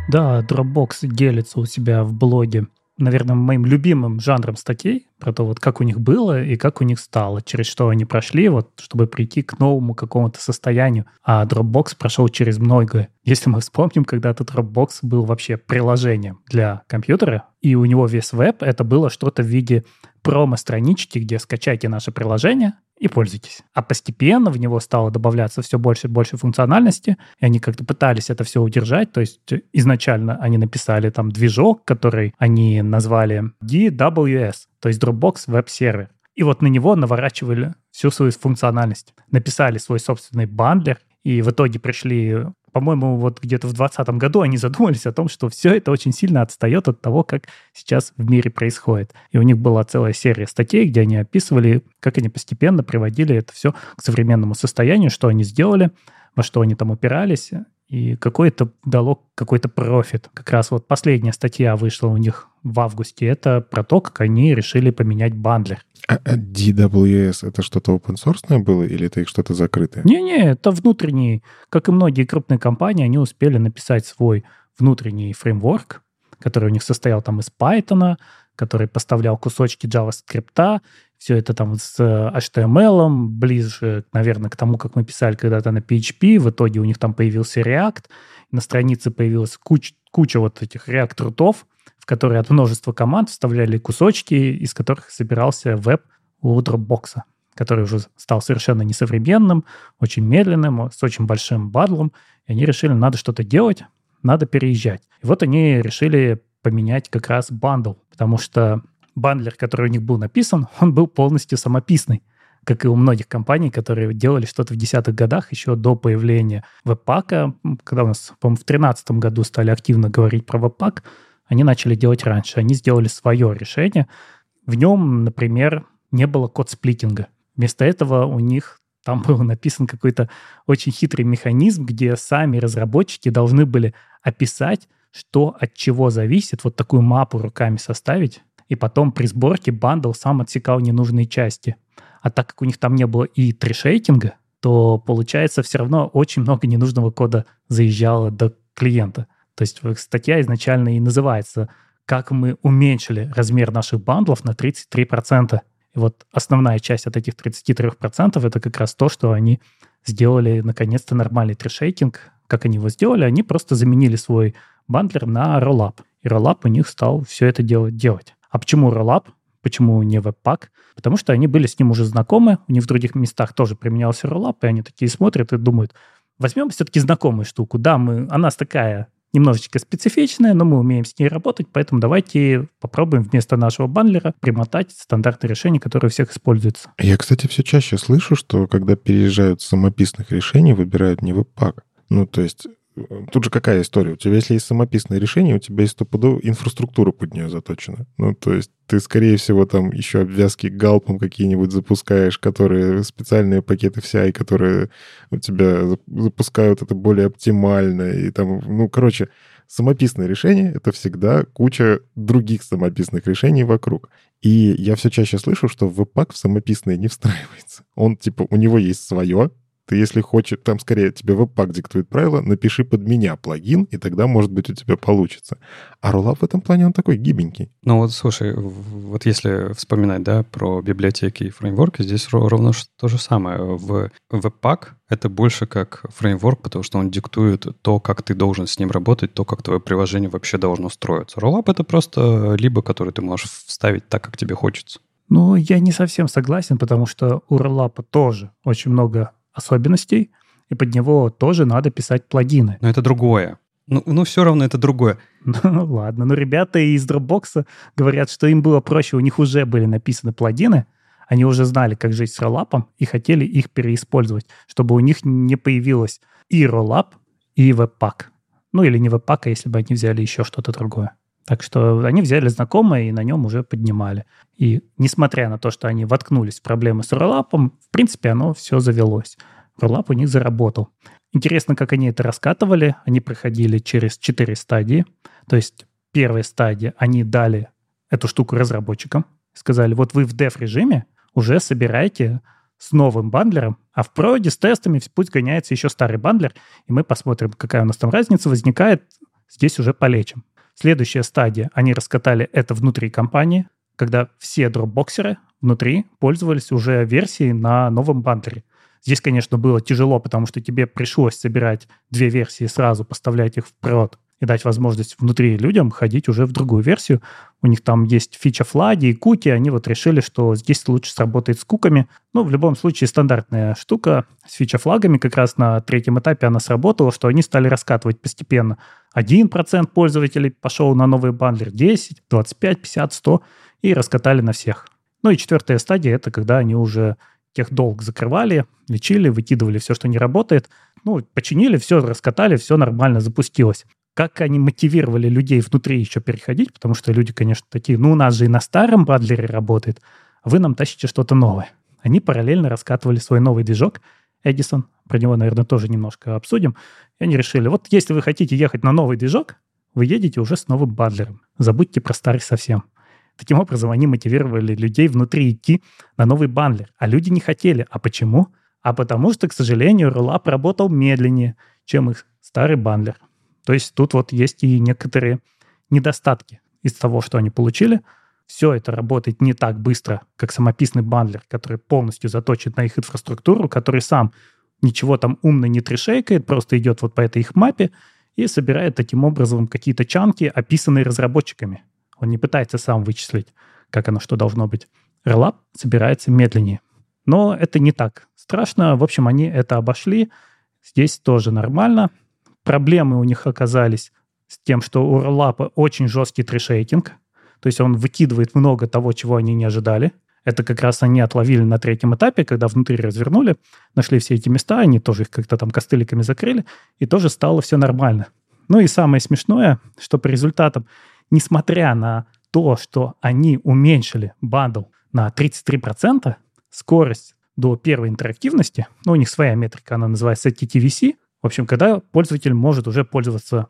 Да, Dropbox делится у себя в блоге наверное, моим любимым жанром статей про то, вот как у них было и как у них стало, через что они прошли, вот, чтобы прийти к новому какому-то состоянию. А Dropbox прошел через многое. Если мы вспомним, когда-то Dropbox был вообще приложением для компьютера, и у него весь веб — это было что-то в виде промо-странички, где скачайте наше приложение, и пользуйтесь. А постепенно в него стало добавляться все больше и больше функциональности, и они как-то пытались это все удержать, то есть изначально они написали там движок, который они назвали DWS, то есть Dropbox Web Server. И вот на него наворачивали всю свою функциональность. Написали свой собственный бандлер, И в итоге пришли, по-моему, вот где-то в 2020 году они задумались о том, что все это очень сильно отстает от того, как сейчас в мире происходит. И у них была целая серия статей, где они описывали, как они постепенно приводили это все к современному состоянию, что они сделали, во что они там упирались, и какой-то дало какой-то профит. Как раз вот последняя статья вышла у них в августе. Это про то, как они решили поменять бандлер. А, а DWS это что-то open source было или это их что-то закрытое? Не-не, это внутренний. Как и многие крупные компании, они успели написать свой внутренний фреймворк, который у них состоял там из Python, который поставлял кусочки JavaScript, все это там с HTML, ближе, наверное, к тому, как мы писали когда-то на PHP. В итоге у них там появился React. На странице появилась куча, куча вот этих React- root ов, в которые от множества команд вставляли кусочки, из которых собирался веб у Dropbox, который уже стал совершенно несовременным, очень медленным, с очень большим bundle ом. И они решили, надо что-то делать, надо переезжать. И вот они решили поменять как раз bundle, потому что bundler, который у них был написан, он был полностью самописный, как и у многих компаний, которые делали что-то в десятых годах, еще до появления webpack а. Когда у нас, по-моему, в 2013 году стали активно говорить про webpack, они начали делать раньше. Они сделали свое решение. В нем, например, не было code splitting а. Вместо этого у них там был написан какой-то очень хитрый механизм, где сами разработчики должны были описать, что от чего зависит, вот такую мапу руками составить, и потом при сборке bundle сам отсекал ненужные части. А так как у них там не было и tree shaking а, то получается все равно очень много ненужного кода заезжало до клиента. То есть статья изначально и называется «Как мы уменьшили размер наших бандлов на 33%». И вот основная часть от этих 33% это как раз то, что они сделали наконец-то нормальный трешейкинг. Как они его сделали? Они просто заменили свой бандлер на роллап. И роллап у них стал все это делать. делать. А почему Rollup? Почему не Webpack? Потому что они были с ним уже знакомы, у них в других местах тоже применялся Rollup, и они такие смотрят и думают, возьмем все-таки знакомую штуку. Да, мы, она такая немножечко специфичная, но мы умеем с ней работать, поэтому давайте попробуем вместо нашего бандлера примотать стандартное решение, которое у всех используется. Я, кстати, все чаще слышу, что когда переезжают с самописных решений, выбирают не веб-пак. Ну, то есть Тут же какая история? У тебя, если есть самописное решение, у тебя есть стопудово инфраструктура под нее заточена. Ну, то есть ты, скорее всего, там еще обвязки галпом какие-нибудь запускаешь, которые специальные пакеты CI, которые у тебя запускают это более оптимально. И там, ну, короче, самописное решение — это всегда куча других самописных решений вокруг. И я все чаще слышу, что веб-пак в самописное не встраивается. Он, типа, у него есть свое, ты, если хочешь, там скорее тебе веб-пак диктует правила, напиши под меня плагин, и тогда, может быть, у тебя получится. А Rollup в этом плане он такой гибенький. Ну вот, слушай, вот если вспоминать, да, про библиотеки и фреймворки, здесь ровно то же самое. В веб-пак это больше как фреймворк, потому что он диктует то, как ты должен с ним работать, то, как твое приложение вообще должно строиться. Rollup — это просто либо, который ты можешь вставить так, как тебе хочется. Ну, я не совсем согласен, потому что у Rollup тоже очень много особенностей, и под него тоже надо писать плагины. Но это другое. Ну, ну все равно это другое. Ну, ладно. Но ребята из Dropbox говорят, что им было проще. У них уже были написаны плагины, они уже знали, как жить с роллапом, и хотели их переиспользовать, чтобы у них не появилось и роллап, и веб-пак. Ну, или не веб-пак, а если бы они взяли еще что-то другое. Так что они взяли знакомое и на нем уже поднимали. И несмотря на то, что они воткнулись в проблемы с роллапом, в принципе, оно все завелось. Роллап у них заработал. Интересно, как они это раскатывали. Они проходили через четыре стадии. То есть первая стадия, они дали эту штуку разработчикам. Сказали, вот вы в деф-режиме уже собираете с новым бандлером, а в проводе с тестами пусть гоняется еще старый бандлер, и мы посмотрим, какая у нас там разница возникает, здесь уже полечим. Следующая стадия, они раскатали это внутри компании, когда все дропбоксеры внутри пользовались уже версией на новом бандлере. Здесь, конечно, было тяжело, потому что тебе пришлось собирать две версии сразу, поставлять их в прод и дать возможность внутри людям ходить уже в другую версию. У них там есть фича флаги и куки, они вот решили, что здесь лучше сработает с куками. Ну, в любом случае, стандартная штука с фича флагами как раз на третьем этапе она сработала, что они стали раскатывать постепенно. 1% пользователей пошел на новый бандлер, 10, 25, 50, 100 и раскатали на всех. Ну и четвертая стадия — это когда они уже техдолг закрывали, лечили, выкидывали все, что не работает. Ну, починили, все раскатали, все нормально запустилось. Как они мотивировали людей внутри еще переходить, потому что люди, конечно, такие, ну, у нас же и на старом бадлере работает, а вы нам тащите что-то новое. Они параллельно раскатывали свой новый движок Edison, про него, наверное, тоже немножко обсудим. И они решили, вот если вы хотите ехать на новый движок, вы едете уже с новым бадлером. Забудьте про старый совсем. Таким образом, они мотивировали людей внутри идти на новый бандлер. А люди не хотели. А почему? А потому что, к сожалению, Rollup работал медленнее, чем их старый бандлер. То есть тут вот есть и некоторые недостатки из того, что они получили. Все это работает не так быстро, как самописный бандлер, который полностью заточен на их инфраструктуру, который сам ничего там умно не трешейкает, просто идет вот по этой их мапе и собирает таким образом какие-то чанки, описанные разработчиками. Он не пытается сам вычислить, как оно что должно быть. Rollup собирается медленнее. Но это не так страшно. В общем, они это обошли. Здесь тоже нормально. Проблемы у них оказались с тем, что у Rollup очень жесткий трешейкинг. То есть он выкидывает много того, чего они не ожидали. Это как раз они отловили на третьем этапе, когда внутри развернули, нашли все эти места, они тоже их как-то там костыликами закрыли, и тоже стало все нормально. Ну и самое смешное, что по результатам несмотря на то, что они уменьшили бандл на 33%, скорость до первой интерактивности, ну, у них своя метрика, она называется TTVC, в общем, когда пользователь может уже пользоваться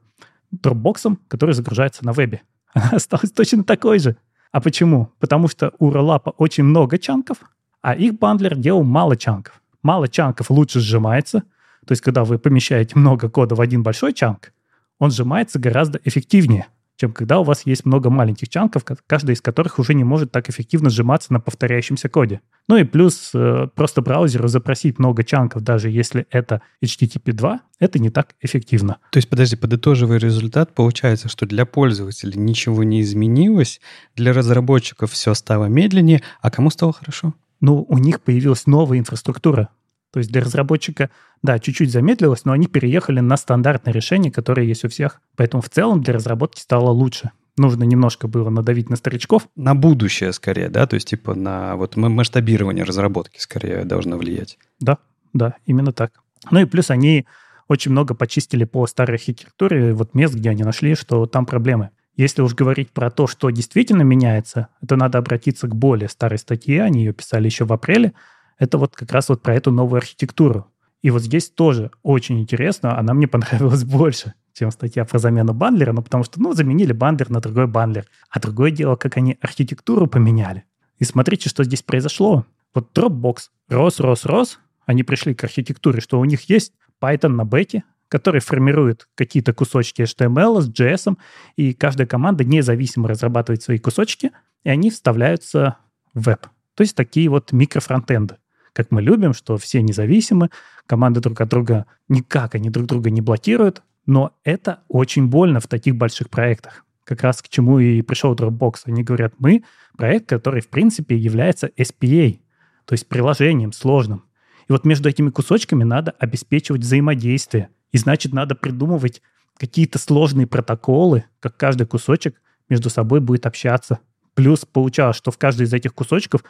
Dropbox, который загружается на вебе. Она осталась точно такой же. А почему? Потому что у Rollup очень много чанков, а их бандлер делал мало чанков. Мало чанков лучше сжимается. То есть, когда вы помещаете много кода в один большой чанк, он сжимается гораздо эффективнее чем когда у вас есть много маленьких чанков, каждый из которых уже не может так эффективно сжиматься на повторяющемся коде. Ну и плюс э, просто браузеру запросить много чанков, даже если это HTTP 2, это не так эффективно. То есть, подожди, подытоживая результат, получается, что для пользователей ничего не изменилось, для разработчиков все стало медленнее, а кому стало хорошо? Ну, у них появилась новая инфраструктура. То есть для разработчика, да, чуть-чуть замедлилось, но они переехали на стандартное решение, которое есть у всех. Поэтому в целом для разработки стало лучше. Нужно немножко было надавить на старичков. На будущее скорее, да? То есть типа на вот масштабирование разработки скорее должно влиять. Да, да, именно так. Ну и плюс они очень много почистили по старой архитектуре, вот мест, где они нашли, что там проблемы. Если уж говорить про то, что действительно меняется, то надо обратиться к более старой статье, они ее писали еще в апреле, это вот как раз вот про эту новую архитектуру. И вот здесь тоже очень интересно, она мне понравилась больше, чем статья про замену бандлера, ну, потому что, ну, заменили бандлер на другой бандлер. А другое дело, как они архитектуру поменяли. И смотрите, что здесь произошло. Вот Dropbox рос, рос, рос, они пришли к архитектуре, что у них есть Python на бете, который формирует какие-то кусочки HTML с JS, и каждая команда независимо разрабатывает свои кусочки, и они вставляются в веб. То есть такие вот микрофронтенды как мы любим, что все независимы, команды друг от друга никак они друг друга не блокируют, но это очень больно в таких больших проектах. Как раз к чему и пришел Dropbox. Они говорят, мы проект, который в принципе является SPA, то есть приложением сложным. И вот между этими кусочками надо обеспечивать взаимодействие. И значит, надо придумывать какие-то сложные протоколы, как каждый кусочек между собой будет общаться. Плюс получалось, что в каждый из этих кусочков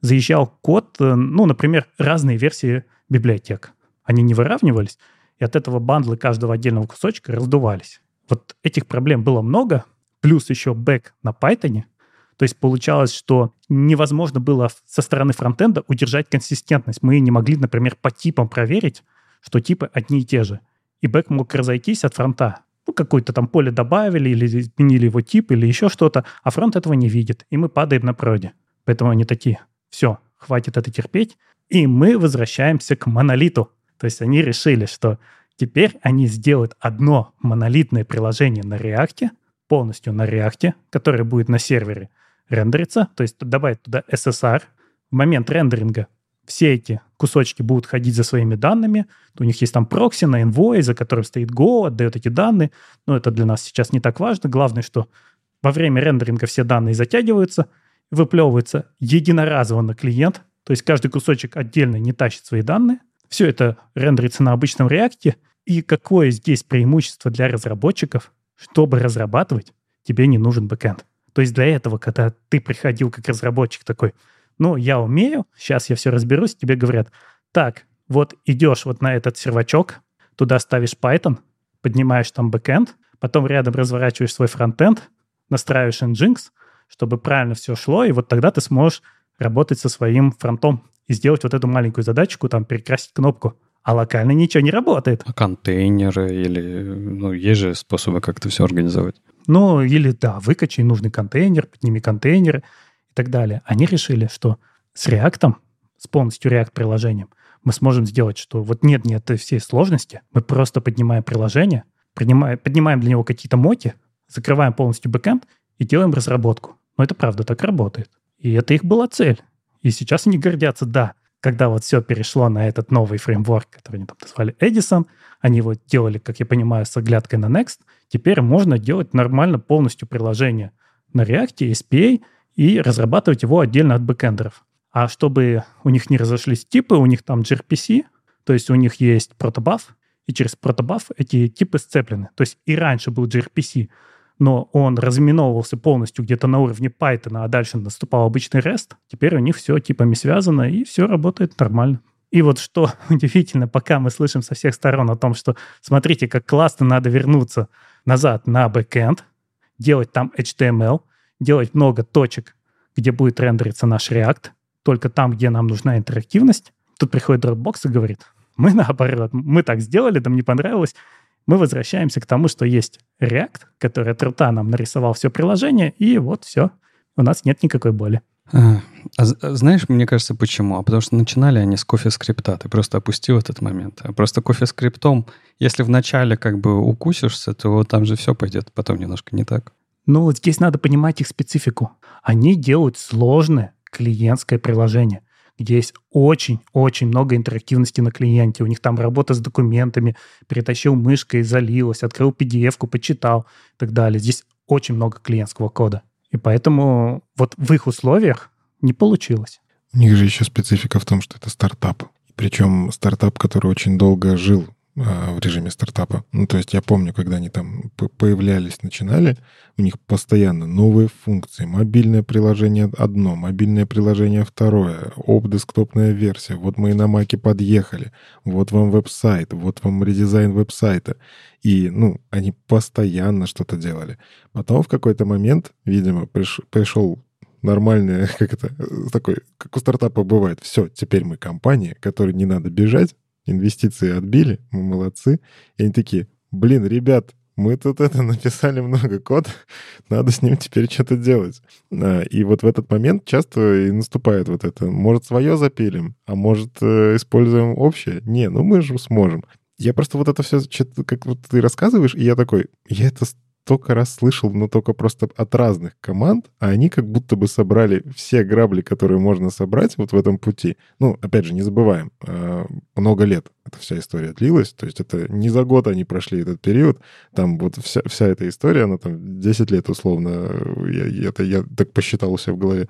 заезжал код, э, ну, например, разные версии библиотек. Они не выравнивались, и от этого бандлы каждого отдельного кусочка раздувались. Вот этих проблем было много, плюс еще бэк на Python. То есть получалось, что невозможно было со стороны фронтенда удержать консистентность. Мы не могли, например, по типам проверить, что типы одни и те же. И бэк мог разойтись от фронта. Ну, какое-то там поле добавили или изменили его тип или еще что-то, а фронт этого не видит, и мы падаем на проде. Поэтому они такие, все, хватит это терпеть, и мы возвращаемся к монолиту. То есть они решили, что теперь они сделают одно монолитное приложение на React, полностью на React, которое будет на сервере рендериться, то есть добавить туда SSR. В момент рендеринга все эти кусочки будут ходить за своими данными. У них есть там прокси на Envoy, за которым стоит Go, отдает эти данные. Но это для нас сейчас не так важно. Главное, что во время рендеринга все данные затягиваются, выплевывается единоразово на клиент, то есть каждый кусочек отдельно не тащит свои данные. Все это рендерится на обычном React е. И какое здесь преимущество для разработчиков? Чтобы разрабатывать, тебе не нужен бэкэнд. То есть для этого, когда ты приходил как разработчик такой, ну, я умею, сейчас я все разберусь, тебе говорят, так, вот идешь вот на этот сервачок, туда ставишь Python, поднимаешь там бэкэнд, потом рядом разворачиваешь свой фронтенд, настраиваешь Nginx, чтобы правильно все шло, и вот тогда ты сможешь работать со своим фронтом и сделать вот эту маленькую задачку, там, перекрасить кнопку. А локально ничего не работает. А контейнеры или... Ну, есть же способы как-то все организовать. Ну, или, да, выкачай нужный контейнер, подними контейнеры и так далее. Они решили, что с React, с полностью React-приложением, мы сможем сделать, что вот нет нет всей сложности, мы просто поднимаем приложение, поднимаем, поднимаем для него какие-то моки, закрываем полностью бэкэнд и делаем разработку. Но это правда так работает. И это их была цель. И сейчас они гордятся, да, когда вот все перешло на этот новый фреймворк, который они там назвали Edison, они его делали, как я понимаю, с оглядкой на Next, теперь можно делать нормально полностью приложение на React, SPA и разрабатывать его отдельно от бэкэндеров. А чтобы у них не разошлись типы, у них там gRPC, то есть у них есть протобаф, и через протобаф эти типы сцеплены. То есть и раньше был gRPC, но он разминовывался полностью где-то на уровне Python, а дальше наступал обычный REST. Теперь у них все типами связано, и все работает нормально. И вот что удивительно, пока мы слышим со всех сторон о том, что смотрите, как классно надо вернуться назад на бэкэнд, делать там HTML, делать много точек, где будет рендериться наш React, только там, где нам нужна интерактивность. Тут приходит Dropbox и говорит, мы наоборот, мы так сделали, нам не понравилось, мы возвращаемся к тому, что есть React, который от рута нам нарисовал все приложение, и вот все, у нас нет никакой боли. А, а знаешь, мне кажется, почему? А потому что начинали они с кофе-скрипта. Ты просто опустил этот момент. А просто кофе-скриптом, если вначале как бы укусишься, то там же все пойдет потом немножко не так. Ну, вот здесь надо понимать их специфику. Они делают сложное клиентское приложение есть очень-очень много интерактивности на клиенте. У них там работа с документами, перетащил мышкой, залилось, открыл PDF-ку, почитал и так далее. Здесь очень много клиентского кода. И поэтому вот в их условиях не получилось. У них же еще специфика в том, что это стартап. Причем стартап, который очень долго жил в режиме стартапа. Ну, то есть я помню, когда они там появлялись, начинали, у них постоянно новые функции. Мобильное приложение одно, мобильное приложение второе, об-десктопная версия. Вот мы и на Маке подъехали. Вот вам веб-сайт, вот вам редизайн веб-сайта. И, ну, они постоянно что-то делали. Потом в какой-то момент, видимо, приш, пришел нормальный, как это, такой, как у стартапа бывает. Все, теперь мы компания, которой не надо бежать, инвестиции отбили, мы молодцы. И они такие, блин, ребят, мы тут это написали много код, надо с ним теперь что-то делать. А, и вот в этот момент часто и наступает вот это. Может, свое запилим, а может, э, используем общее? Не, ну мы же сможем. Я просто вот это все, как вот ты рассказываешь, и я такой, я это столько раз слышал, но только просто от разных команд, а они как будто бы собрали все грабли, которые можно собрать вот в этом пути. Ну, опять же, не забываем, а, много лет эта вся история длилась, то есть это не за год они прошли этот период, там вот вся, вся эта история, она там 10 лет условно, я, это я так посчитал у себя в голове.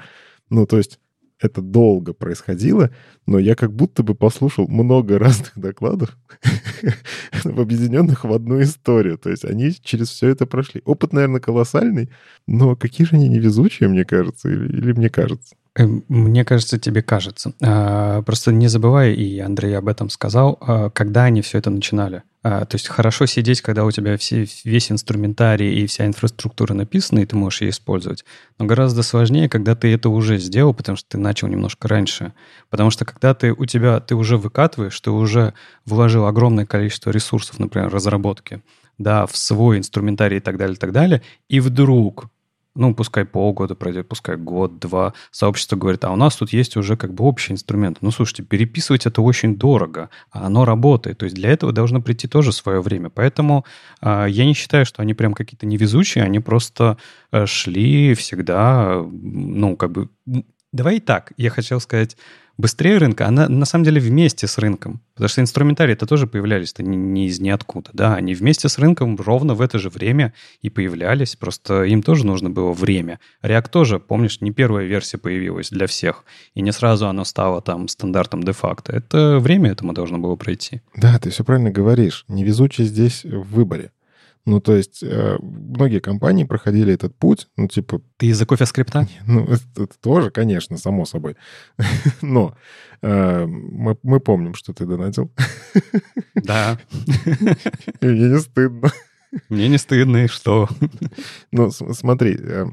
Ну, то есть это долго происходило, но я как будто бы послушал много разных докладов, объединенных в одну историю. То есть они через все это прошли. Опыт, наверное, колоссальный, но какие же они невезучие, мне кажется, или, или мне кажется? Э, мне кажется, тебе кажется. А, просто не забывай, и Андрей об этом сказал, а, когда они все это начинали. А, то есть хорошо сидеть, когда у тебя все, весь инструментарий и вся инфраструктура написана, и ты можешь ее использовать. Но гораздо сложнее, когда ты это уже сделал, потому что ты начал немножко раньше. Потому что когда ты у тебя, ты уже выкатываешь, ты уже вложил огромное количество ресурсов, например, разработки, да, в свой инструментарий и так далее, и так далее, и вдруг ну, пускай полгода пройдет, пускай год-два, сообщество говорит, а у нас тут есть уже как бы общий инструмент. Ну, слушайте, переписывать это очень дорого, а оно работает. То есть для этого должно прийти тоже свое время. Поэтому э, я не считаю, что они прям какие-то невезучие, они просто э, шли всегда, ну, как бы... Давай так, я хотел сказать, быстрее рынка, она на самом деле вместе с рынком. Потому что инструментарии это тоже появлялись-то не, не из ниоткуда. Да, они вместе с рынком ровно в это же время и появлялись. Просто им тоже нужно было время. React тоже, помнишь, не первая версия появилась для всех. И не сразу оно стало там стандартом де-факто. Это время этому должно было пройти. Да, ты все правильно говоришь. Невезучий здесь в выборе. Ну, то есть э, многие компании проходили этот путь, ну, типа... Ты из-за кофе скрипта? Ну, это, это тоже, конечно, само собой. Но э, мы, мы помним, что ты донатил. Да. Мне не стыдно. Мне не стыдно, и что? Ну, смотри, э,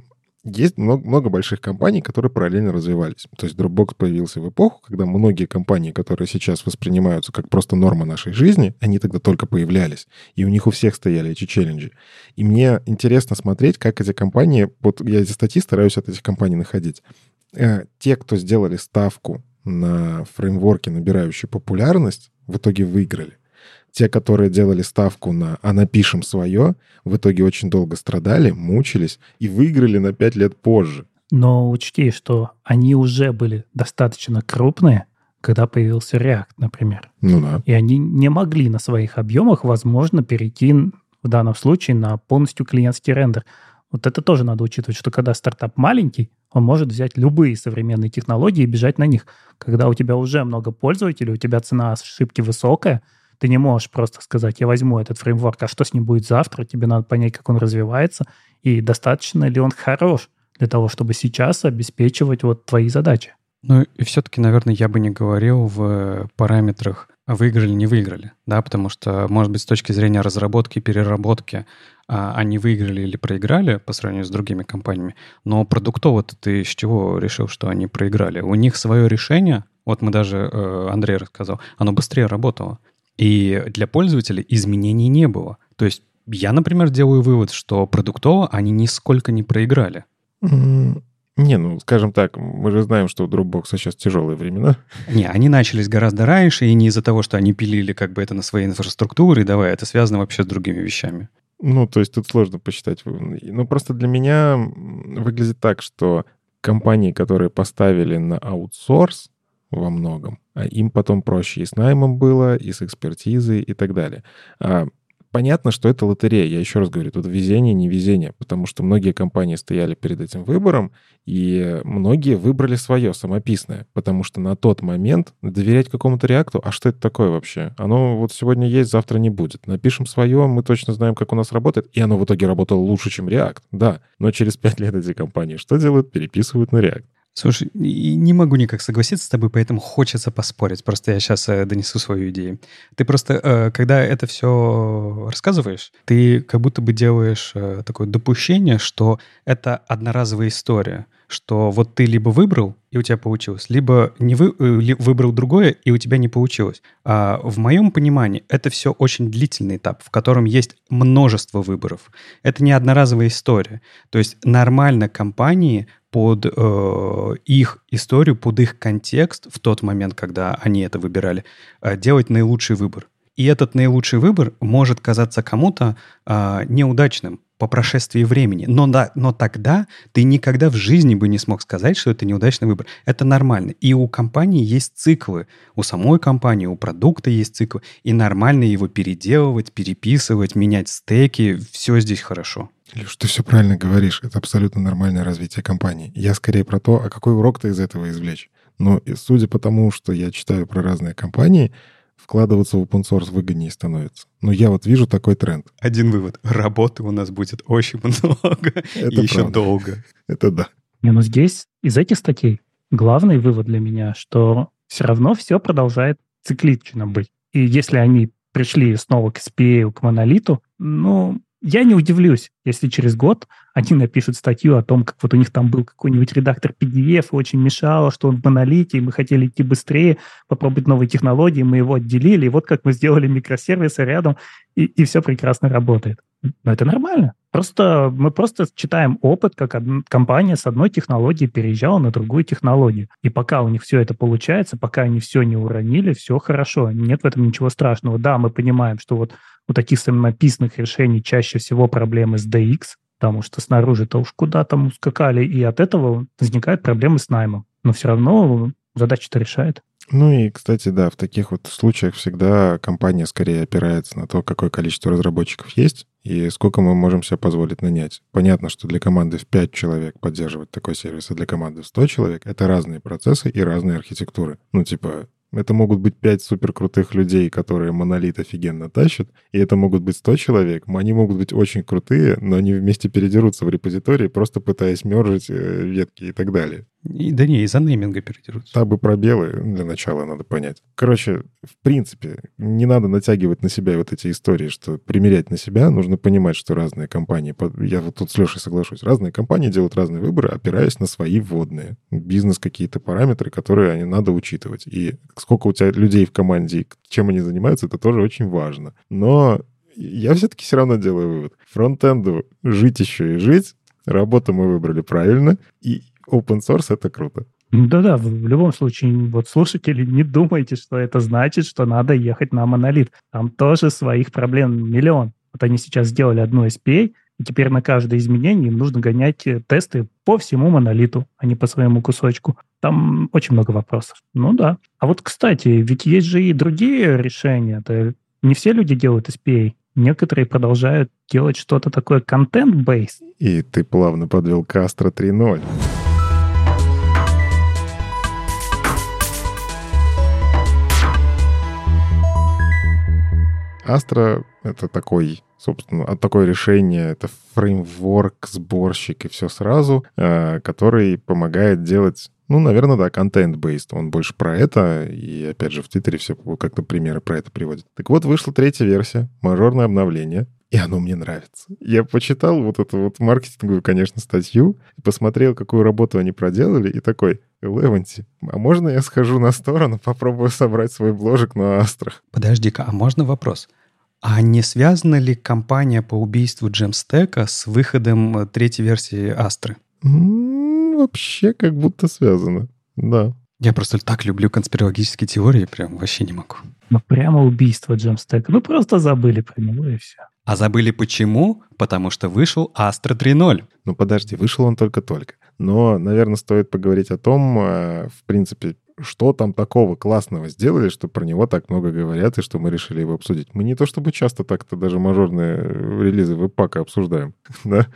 есть много, много больших компаний, которые параллельно развивались. То есть Dropbox появился в эпоху, когда многие компании, которые сейчас воспринимаются как просто норма нашей жизни, они тогда только появлялись. И у них у всех стояли эти челленджи. И мне интересно смотреть, как эти компании... Вот я эти статьи стараюсь от этих компаний находить. Э, те, кто сделали ставку на фреймворки, набирающие популярность, в итоге выиграли те, которые делали ставку на «а напишем свое», в итоге очень долго страдали, мучились и выиграли на 5 лет позже. Но учти, что они уже были достаточно крупные, когда появился React, например. Ну да. И они не могли на своих объемах, возможно, перейти в данном случае на полностью клиентский рендер. Вот это тоже надо учитывать, что когда стартап маленький, он может взять любые современные технологии и бежать на них. Когда у тебя уже много пользователей, у тебя цена ошибки высокая – ты не можешь просто сказать, я возьму этот фреймворк, а что с ним будет завтра? Тебе надо понять, как он развивается, и достаточно ли он хорош для того, чтобы сейчас обеспечивать вот твои задачи. Ну и все-таки, наверное, я бы не говорил в параметрах выиграли, не выиграли, да, потому что, может быть, с точки зрения разработки переработки а, они выиграли или проиграли по сравнению с другими компаниями, но продуктово-то ты с чего решил, что они проиграли? У них свое решение, вот мы даже, э, Андрей рассказал, оно быстрее работало. И для пользователя изменений не было. То есть я, например, делаю вывод, что продуктово они нисколько не проиграли. Не, ну, скажем так, мы же знаем, что у Dropbox сейчас тяжелые времена. Не, они начались гораздо раньше, и не из-за того, что они пилили как бы это на своей инфраструктуре, давай, это связано вообще с другими вещами. Ну, то есть тут сложно посчитать. Ну, просто для меня выглядит так, что компании, которые поставили на аутсорс, во многом. А им потом проще и с наймом было, и с экспертизой, и так далее. А, понятно, что это лотерея. Я еще раз говорю, тут везение, не везение, потому что многие компании стояли перед этим выбором, и многие выбрали свое, самописное, потому что на тот момент доверять какому-то реакту, а что это такое вообще? Оно вот сегодня есть, завтра не будет. Напишем свое, мы точно знаем, как у нас работает, и оно в итоге работало лучше, чем React, да. Но через пять лет эти компании что делают? Переписывают на React. Слушай, не могу никак согласиться с тобой, поэтому хочется поспорить. Просто я сейчас э, донесу свою идею. Ты просто, э, когда это все рассказываешь, ты как будто бы делаешь э, такое допущение, что это одноразовая история, что вот ты либо выбрал, и у тебя получилось, либо не вы, выбрал другое, и у тебя не получилось. А в моем понимании это все очень длительный этап, в котором есть множество выборов. Это не одноразовая история. То есть нормально компании под э, их историю, под их контекст в тот момент, когда они это выбирали, э, делать наилучший выбор. И этот наилучший выбор может казаться кому-то э, неудачным по прошествии времени. Но, да, но тогда ты никогда в жизни бы не смог сказать, что это неудачный выбор. Это нормально. И у компании есть циклы. У самой компании, у продукта есть циклы. И нормально его переделывать, переписывать, менять стеки. Все здесь хорошо. Илюш, ты все правильно говоришь. Это абсолютно нормальное развитие компании. Я скорее про то, а какой урок ты из этого извлечь. Но судя по тому, что я читаю про разные компании, вкладываться в open source выгоднее становится. Но я вот вижу такой тренд. Один вывод. Работы у нас будет очень много. Это и еще долго. Это да. Не, ну здесь из этих статей главный вывод для меня, что все равно все продолжает циклично быть. И если они пришли снова к SPA, к монолиту, ну, я не удивлюсь, если через год они напишут статью о том, как вот у них там был какой-нибудь редактор PDF, и очень мешало, что он в монолите, и мы хотели идти быстрее, попробовать новые технологии, мы его отделили, и вот как мы сделали микросервисы рядом, и, и все прекрасно работает. Но это нормально. Просто мы просто читаем опыт, как одна компания с одной технологии переезжала на другую технологию. И пока у них все это получается, пока они все не уронили, все хорошо. Нет в этом ничего страшного. Да, мы понимаем, что вот у таких самописных решений чаще всего проблемы с DX, потому что снаружи-то уж куда там ускакали, и от этого возникают проблемы с наймом. Но все равно задача-то решает. Ну и, кстати, да, в таких вот случаях всегда компания скорее опирается на то, какое количество разработчиков есть и сколько мы можем себе позволить нанять. Понятно, что для команды в 5 человек поддерживать такой сервис, а для команды в 100 человек — это разные процессы и разные архитектуры. Ну, типа, Это могут быть пять суперкрутых людей, которые монолит офигенно тащат, и это могут быть 100 человек. Они могут быть очень крутые, но они вместе передерутся в репозитории, просто пытаясь мержить э, ветки и так далее. И, да не, из-за нейминга передерутся. Табы пробелы для начала надо понять. Короче, в принципе, не надо натягивать на себя вот эти истории, что примерять на себя. Нужно понимать, что разные компании, я вот тут с Лешей соглашусь, разные компании делают разные выборы, опираясь на свои вводные. Бизнес какие-то параметры, которые они надо учитывать. И сколько у тебя людей в команде, чем они занимаются, это тоже очень важно. Но я все-таки все равно делаю вывод. Фронтенду жить еще и жить. Работу мы выбрали правильно. И open source — это круто. Да-да, в любом случае, вот слушатели, не думайте, что это значит, что надо ехать на монолит. Там тоже своих проблем миллион. Вот они сейчас сделали одну SPA, и теперь на каждое изменение им нужно гонять э, тесты по всему монолиту, а не по своему кусочку. Там очень много вопросов. Ну да. А вот, кстати, ведь есть же и другие решения. Это не все люди делают SPA. Некоторые продолжают делать что-то такое контент-based. И ты плавно подвел к Astra 3.0. Astra — это такой, собственно, а такое решение, это фреймворк, сборщик и все сразу, э, который помогает делать ну, наверное, да, контент-based. Он больше про это, и, опять же, в Твиттере все как-то примеры про это приводят. Так вот, вышла третья версия, мажорное обновление, и оно мне нравится. Я почитал вот эту вот маркетинговую, конечно, статью, посмотрел, какую работу они проделали, и такой, Леванти, а можно я схожу на сторону, попробую собрать свой бложек на Астрах? Подожди-ка, а можно вопрос? А не связана ли компания по убийству Джемстека с выходом э, третьей версии Астры? М, Вообще как будто связано, да. Я просто так люблю конспирологические теории, прям вообще не могу. Ну, прямо убийство Джемстека. Ну, просто забыли про него, и все. А забыли почему? Потому что вышел Astra 3.0. Ну подожди, вышел он только-только. Но, наверное, стоит поговорить о том, э, в принципе, что там такого классного сделали, что про него так много говорят, и что мы решили его обсудить. Мы не то чтобы часто так-то даже мажорные релизы веб-пака обсуждаем, да,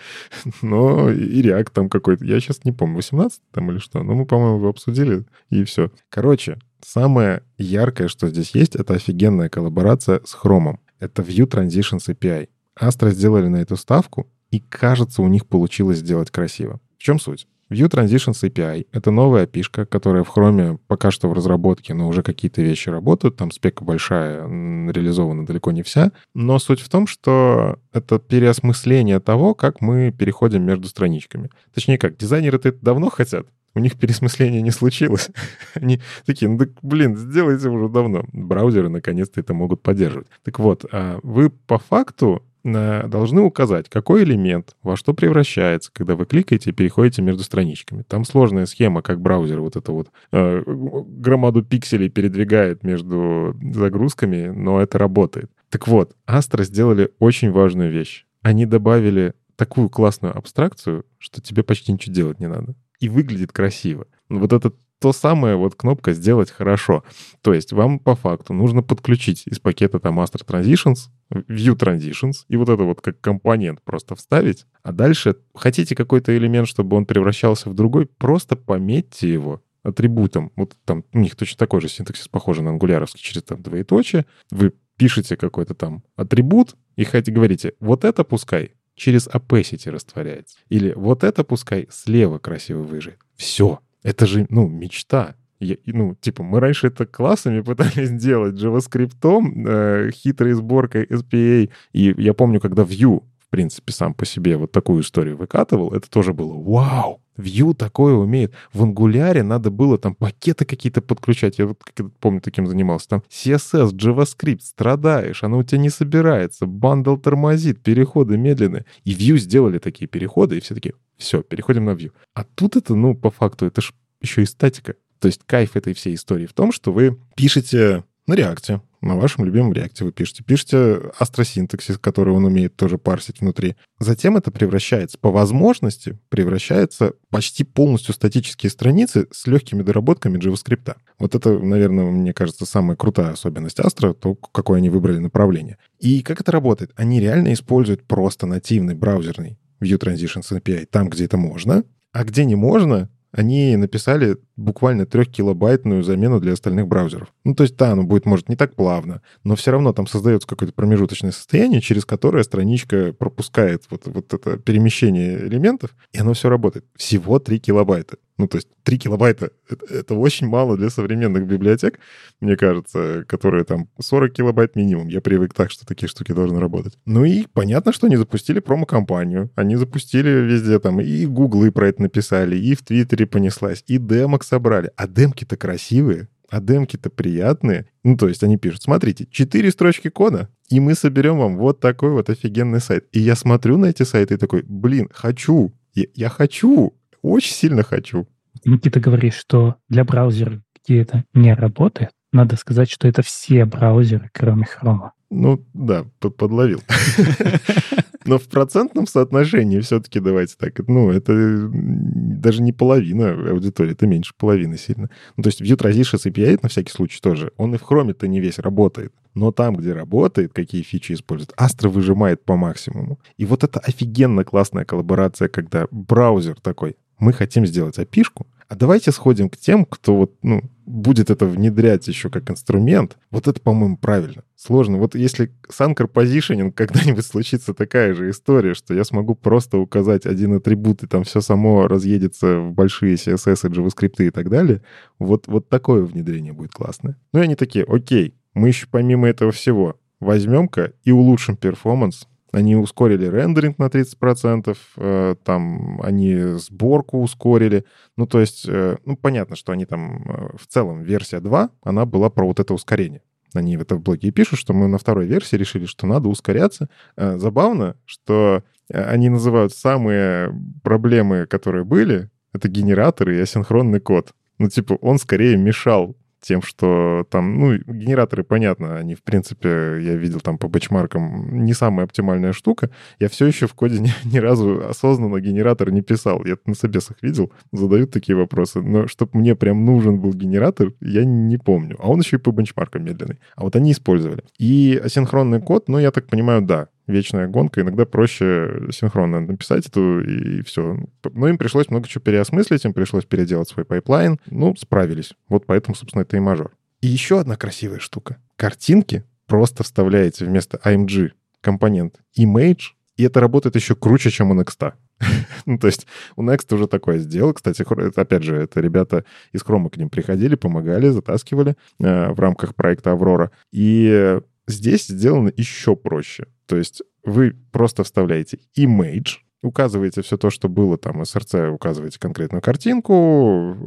но и React там какой-то, я сейчас не помню, 18 там или что, но мы, по-моему, его обсудили, и все. Короче, самое яркое, что здесь есть, это офигенная коллаборация с Chrome. Это View Transitions API. Astra сделали на эту ставку, и кажется, у них получилось сделать красиво. В чем суть? View Transitions API — это новая API, которая в Chrome пока что в разработке, но уже какие-то вещи работают. Там спека большая, реализована далеко не вся. Но суть в том, что это переосмысление того, как мы переходим между страничками. Точнее как, дизайнеры-то это давно хотят, у них пересмысление не случилось. Они такие, ну так, блин, сделайте уже давно. Браузеры наконец-то это могут поддерживать. Так вот, а вы по факту должны указать, какой элемент во что превращается, когда вы кликаете и переходите между страничками. Там сложная схема, как браузер вот это вот э, громаду пикселей передвигает между загрузками, но это работает. Так вот, Astra сделали очень важную вещь. Они добавили такую классную абстракцию, что тебе почти ничего делать не надо. И выглядит красиво. Вот это то самое вот кнопка «Сделать хорошо». То есть вам по факту нужно подключить из пакета там Astra Transitions, View Transitions, и вот это вот как компонент просто вставить. А дальше хотите какой-то элемент, чтобы он превращался в другой, просто пометьте его атрибутом. Вот там у них точно такой же синтаксис, похожий на ангуляровский, через там двоеточие. Вы пишете какой-то там атрибут и хотите говорите, вот это пускай через opacity растворяется. Или вот это пускай слева красиво выжит. Все. Это же, ну, мечта. Я, ну, типа, мы раньше это классами пытались делать JavaScript, э, хитрой сборкой SPA. И я помню, когда Vue, принципе, сам по себе вот такую историю выкатывал, это тоже было вау! Vue такое умеет. В ангуляре надо было там пакеты какие-то подключать. Я вот помню, таким занимался. Там CSS, JavaScript, страдаешь, оно у тебя не собирается. Бандл тормозит, переходы медленные. И Vue сделали такие переходы, и все таки все, переходим на Vue. А тут это, ну, по факту, это же еще и статика. То есть кайф этой всей истории в том, что вы пишете на реакте, на вашем любимом реакте вы пишете. Пишете астросинтаксис, который он умеет тоже парсить внутри. Затем это превращается, по возможности, превращается почти полностью статические страницы с легкими доработками JavaScript. Вот это, наверное, мне кажется, самая крутая особенность Astra, то, какое они выбрали направление. И как это работает? Они реально используют просто нативный браузерный View Transitions API там, где это можно, а где не можно, они написали буквально трехкилобайтную замену для остальных браузеров. Ну, то есть, да, оно будет, может, не так плавно, но все равно там создается какое-то промежуточное состояние, через которое страничка пропускает вот, вот это перемещение элементов, и оно все работает. Всего 3 килобайта. Ну, то есть 3 килобайта это, очень мало для современных библиотек, мне кажется, которые там 40 килобайт минимум. Я привык так, что такие штуки должны работать. Ну и понятно, что они запустили промо-компанию. Они запустили везде там, и гуглы про это написали, и в Твиттере понеслась, и демок собрали. А демки-то красивые, а демки-то приятные. Ну, то есть они пишут, смотрите, 4 строчки кода, и мы соберем вам вот такой вот офигенный сайт. И я смотрю на эти сайты и такой, блин, хочу, я, я хочу, очень сильно хочу. Никита говорит, что для браузера, где это не работает, надо сказать, что это все браузеры, кроме Chrome. Ну, да, подловил. Но в процентном соотношении все-таки давайте так, ну, это даже не половина аудитории, это меньше половины сильно. Ну, то есть Vue Transitions API на всякий случай тоже, он и в Chrome-то не весь работает. Но там, где работает, какие фичи использует, Astra выжимает по максимуму. И вот это офигенно классная коллаборация, когда браузер такой, мы хотим сделать api а давайте сходим к тем, кто вот, ну, будет это внедрять еще как инструмент. Вот это, по-моему, правильно. Сложно. Вот если с Anchor Positioning когда-нибудь случится такая же история, что я смогу просто указать один атрибут, и там все само разъедется в большие CSS, JavaScript и так далее, вот, вот такое внедрение будет классное. Ну и они такие, окей, мы еще помимо этого всего возьмем-ка и улучшим перформанс, они ускорили рендеринг на 30%, э, там они сборку ускорили. Ну, то есть, э, ну, понятно, что они там э, в целом версия 2, она была про вот это ускорение. Они в это в блоге пишут, что мы на второй версии решили, что надо ускоряться. Забавно, что они называют самые проблемы, которые были, это генераторы и асинхронный код. Ну, типа, он скорее мешал тем, что там, ну, генераторы, понятно, они, в принципе, я видел там по бэчмаркам, не самая оптимальная штука. Я все еще в коде ни, ни разу осознанно генератор не писал. Я на собесах видел, задают такие вопросы. Но чтобы мне прям нужен был генератор, я не помню. А он еще и по бенчмаркам медленный. А вот они использовали. И асинхронный код, ну, я так понимаю, да, вечная гонка, иногда проще синхронно написать эту, и все. Но им пришлось много чего переосмыслить, им пришлось переделать свой pipeline. Ну, справились. Вот поэтому, собственно, это и мажор. И еще одна красивая штука. Картинки просто вставляете вместо IMG компонент image, и это работает еще круче, чем у Next. ну, то есть у Next уже такое сделал. Кстати, это, опять же, это ребята из Chrome к ним приходили, помогали, затаскивали э, в рамках проекта Аврора. И здесь сделано еще проще. То есть вы просто вставляете image, указываете все то, что было там, SRC указываете конкретную картинку,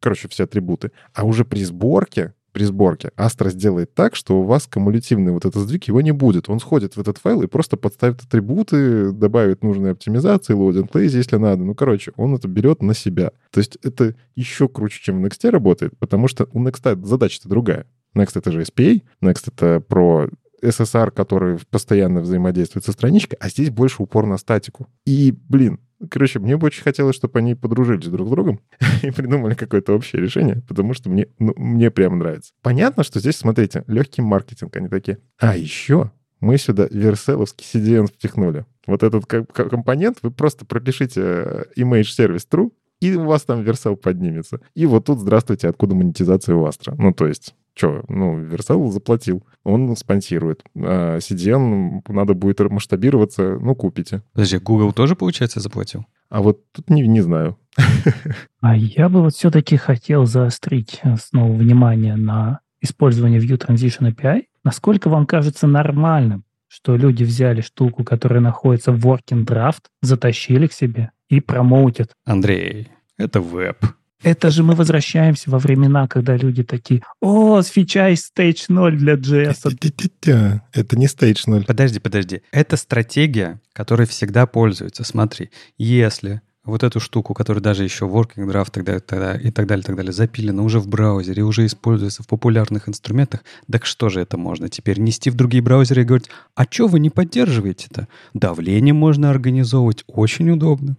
короче, все атрибуты. А уже при сборке при сборке Astra сделает так, что у вас кумулятивный вот этот сдвиг, его не будет. Он сходит в этот файл и просто подставит атрибуты, добавит нужные оптимизации, loading place, если надо. Ну, короче, он это берет на себя. То есть это еще круче, чем в Next работает, потому что у Next задача-то другая. Next — это же SPA, Next — это про SSR, который постоянно взаимодействует со страничкой, а здесь больше упор на статику. И, блин, короче, мне бы очень хотелось, чтобы они подружились друг с другом и придумали какое-то общее решение, потому что мне, ну, мне прям нравится. Понятно, что здесь, смотрите, легкий маркетинг, они такие. А еще мы сюда верселовский CDN впихнули. Вот этот компонент вы просто пропишите э, image сервис true, и у вас там версел поднимется. И вот тут, здравствуйте, откуда монетизация у Astra. Ну, то есть Че, ну, Версал заплатил, он спонсирует. А CDN надо будет масштабироваться, ну, купите. Подожди, Google тоже, получается, заплатил? А вот тут не, не знаю. А я бы вот все-таки хотел заострить снова внимание на использование View Transition API. Насколько вам кажется нормальным, что люди взяли штуку, которая находится в working draft, затащили к себе и промоутят? Андрей, это веб. Это же мы возвращаемся во времена, когда люди такие, о, с фича из Stage 0 для JS. Это не Stage 0. Подожди, подожди. Это стратегия, которой всегда пользуются. Смотри, если вот эту штуку, которая даже еще working draft тогда, тогда, и так далее, так далее, запилена уже в браузере, уже используется в популярных инструментах, так что же это можно теперь нести в другие браузеры и говорить, а что вы не поддерживаете-то? Давление можно организовывать очень удобно.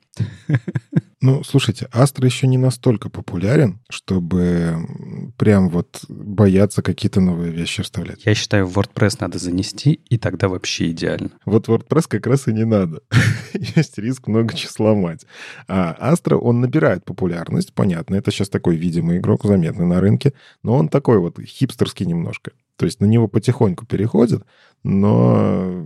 Ну, слушайте, Astra еще не настолько популярен, чтобы прям вот бояться какие-то новые вещи вставлять. Я считаю, в WordPress надо занести, и тогда вообще идеально. Вот WordPress как раз и не надо. Есть риск много чего сломать. А Astra, он набирает популярность, понятно. Это сейчас такой видимый игрок, заметный на рынке. Но он такой вот хипстерский немножко. То есть на него потихоньку переходят, но,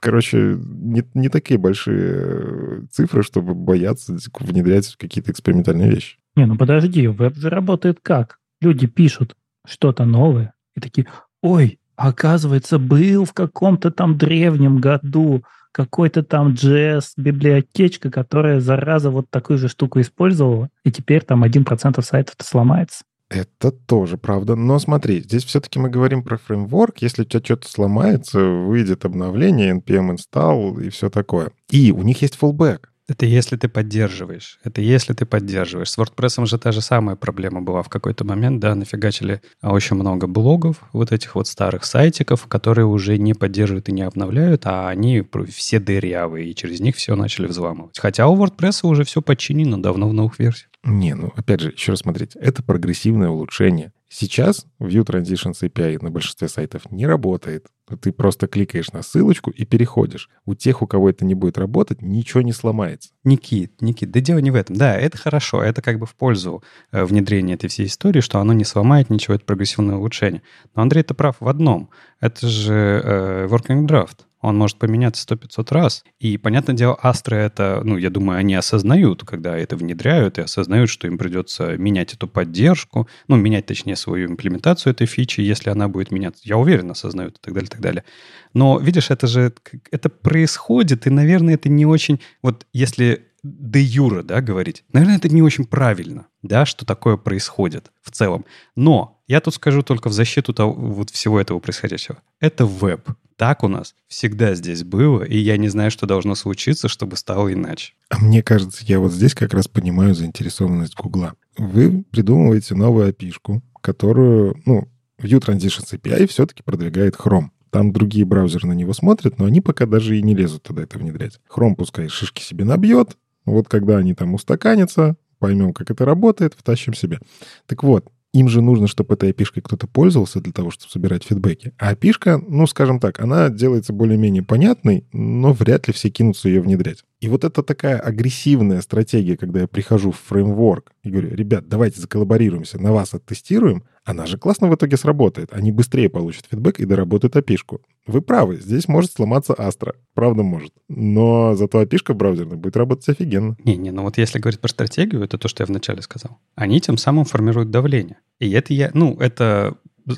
короче, не, не такие большие цифры, чтобы бояться внедрять какие-то экспериментальные вещи. Не, ну подожди, веб же работает как? Люди пишут что-то новое и такие, ой, оказывается, был в каком-то там древнем году какой-то там JS библиотечка, которая, зараза, вот такую же штуку использовала, и теперь там 1% сайтов-то сломается. Это тоже правда. Но смотри, здесь все-таки мы говорим про фреймворк. Если у тебя что-то сломается, выйдет обновление, npm install и все такое. И у них есть fallback. Это если ты поддерживаешь. Это если ты поддерживаешь. С WordPress же та же самая проблема была в какой-то момент, да, нафигачили очень много блогов, вот этих вот старых сайтиков, которые уже не поддерживают и не обновляют, а они все дырявые, и через них все начали взламывать. Хотя у WordPress уже все подчинено давно в новых версиях. Не, ну опять же, еще раз смотрите, это прогрессивное улучшение. Сейчас View Transitions API на большинстве сайтов не работает. Ты просто кликаешь на ссылочку и переходишь. У тех, у кого это не будет работать, ничего не сломается. Никит, Никит, да дело не в этом. Да, это хорошо, это как бы в пользу э, внедрения этой всей истории, что оно не сломает ничего, это прогрессивное улучшение. Но Андрей, ты прав в одном. Это же э, working draft он может поменяться сто пятьсот раз. И, понятное дело, Astra это, ну, я думаю, они осознают, когда это внедряют, и осознают, что им придется менять эту поддержку, ну, менять, точнее, свою имплементацию этой фичи, если она будет меняться. Я уверен, осознают и так далее, и так далее. Но, видишь, это же, это происходит, и, наверное, это не очень... Вот если де юра, да, говорить. Наверное, это не очень правильно, да, что такое происходит в целом. Но я тут скажу только в защиту того, вот всего этого происходящего. Это веб. Так у нас всегда здесь было, и я не знаю, что должно случиться, чтобы стало иначе. А мне кажется, я вот здесь как раз понимаю заинтересованность Гугла. Вы придумываете новую api которую, ну, View Transitions API все-таки продвигает Chrome. Там другие браузеры на него смотрят, но они пока даже и не лезут туда это внедрять. Chrome пускай шишки себе набьет, вот когда они там устаканятся, поймем, как это работает, втащим себе. Так вот, им же нужно, чтобы этой api кто-то пользовался для того, чтобы собирать фидбэки. А api ну, скажем так, она делается более-менее понятной, но вряд ли все кинутся ее внедрять. И вот это такая агрессивная стратегия, когда я прихожу в фреймворк и говорю, ребят, давайте заколлаборируемся, на вас оттестируем, она же классно в итоге сработает. Они быстрее получат фидбэк и доработают api -шку. Вы правы, здесь может сломаться Astra. Правда может. Но зато api браузерная будет работать офигенно. Не-не, ну вот если говорить про стратегию, это то, что я вначале сказал. Они тем самым формируют давление. И это я, ну, это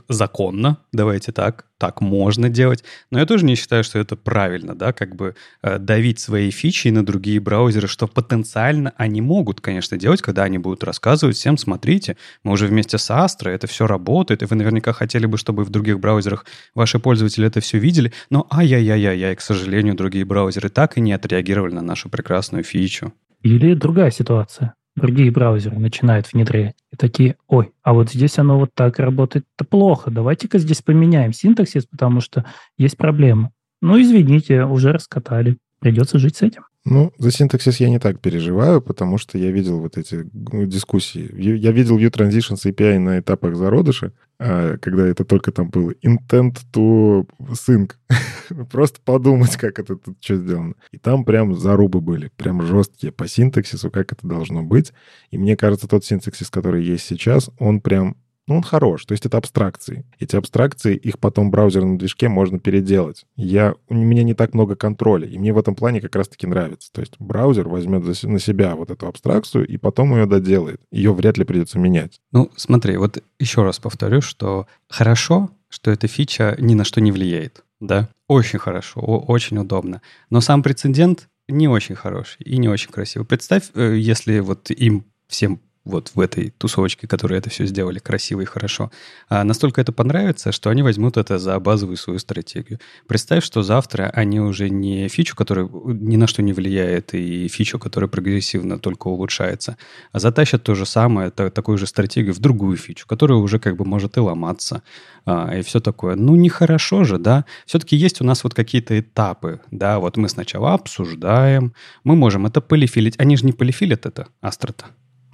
законно, давайте так, так можно делать. Но я тоже не считаю, что это правильно, да, как бы э, давить свои фичи на другие браузеры, что потенциально они могут, конечно, делать, когда они будут рассказывать всем, смотрите, мы уже вместе с Astra, это все работает, и вы наверняка хотели бы, чтобы в других браузерах ваши пользователи это все видели, но ай-яй-яй-яй, к сожалению, другие браузеры так и не отреагировали на нашу прекрасную фичу. Или другая ситуация другие браузеры начинают внедрять. И такие, ой, а вот здесь оно вот так работает-то плохо. Давайте-ка здесь поменяем синтаксис, потому что есть проблема. Ну, извините, уже раскатали. Придется жить с этим. Ну, за синтаксис я не так переживаю, потому что я видел вот эти дискуссии. Я видел View Transitions API на этапах зародыша, а, когда это только там было intent to sync. Просто подумать, как это тут что сделано. И там прям зарубы были, прям жесткие по синтаксису, как это должно быть. И мне кажется, тот синтаксис, который есть сейчас, он прям ну, он хорош. То есть это абстракции. Эти абстракции, их потом в браузерном движке можно переделать. Я, у меня не так много контроля, и мне в этом плане как раз-таки нравится. То есть браузер возьмет на себя вот эту абстракцию и потом ее доделает. Ее вряд ли придется менять. Ну, смотри, вот еще раз повторю, что хорошо, что эта фича ни на что не влияет. Да, очень хорошо, очень удобно. Но сам прецедент не очень хороший и не очень красивый. Представь, э, если вот им всем вот в этой тусовочке, которые это все сделали красиво и хорошо, а настолько это понравится, что они возьмут это за базовую свою стратегию. Представь, что завтра они уже не фичу, которая ни на что не влияет, и фичу, которая прогрессивно только улучшается, а затащат то же самое, такую же стратегию в другую фичу, которая уже как бы может и ломаться, а, и все такое. Ну, нехорошо же, да? Все-таки есть у нас вот какие-то этапы, да, вот мы сначала обсуждаем, мы можем это полифилить. Они же не полифилят это, Астрота.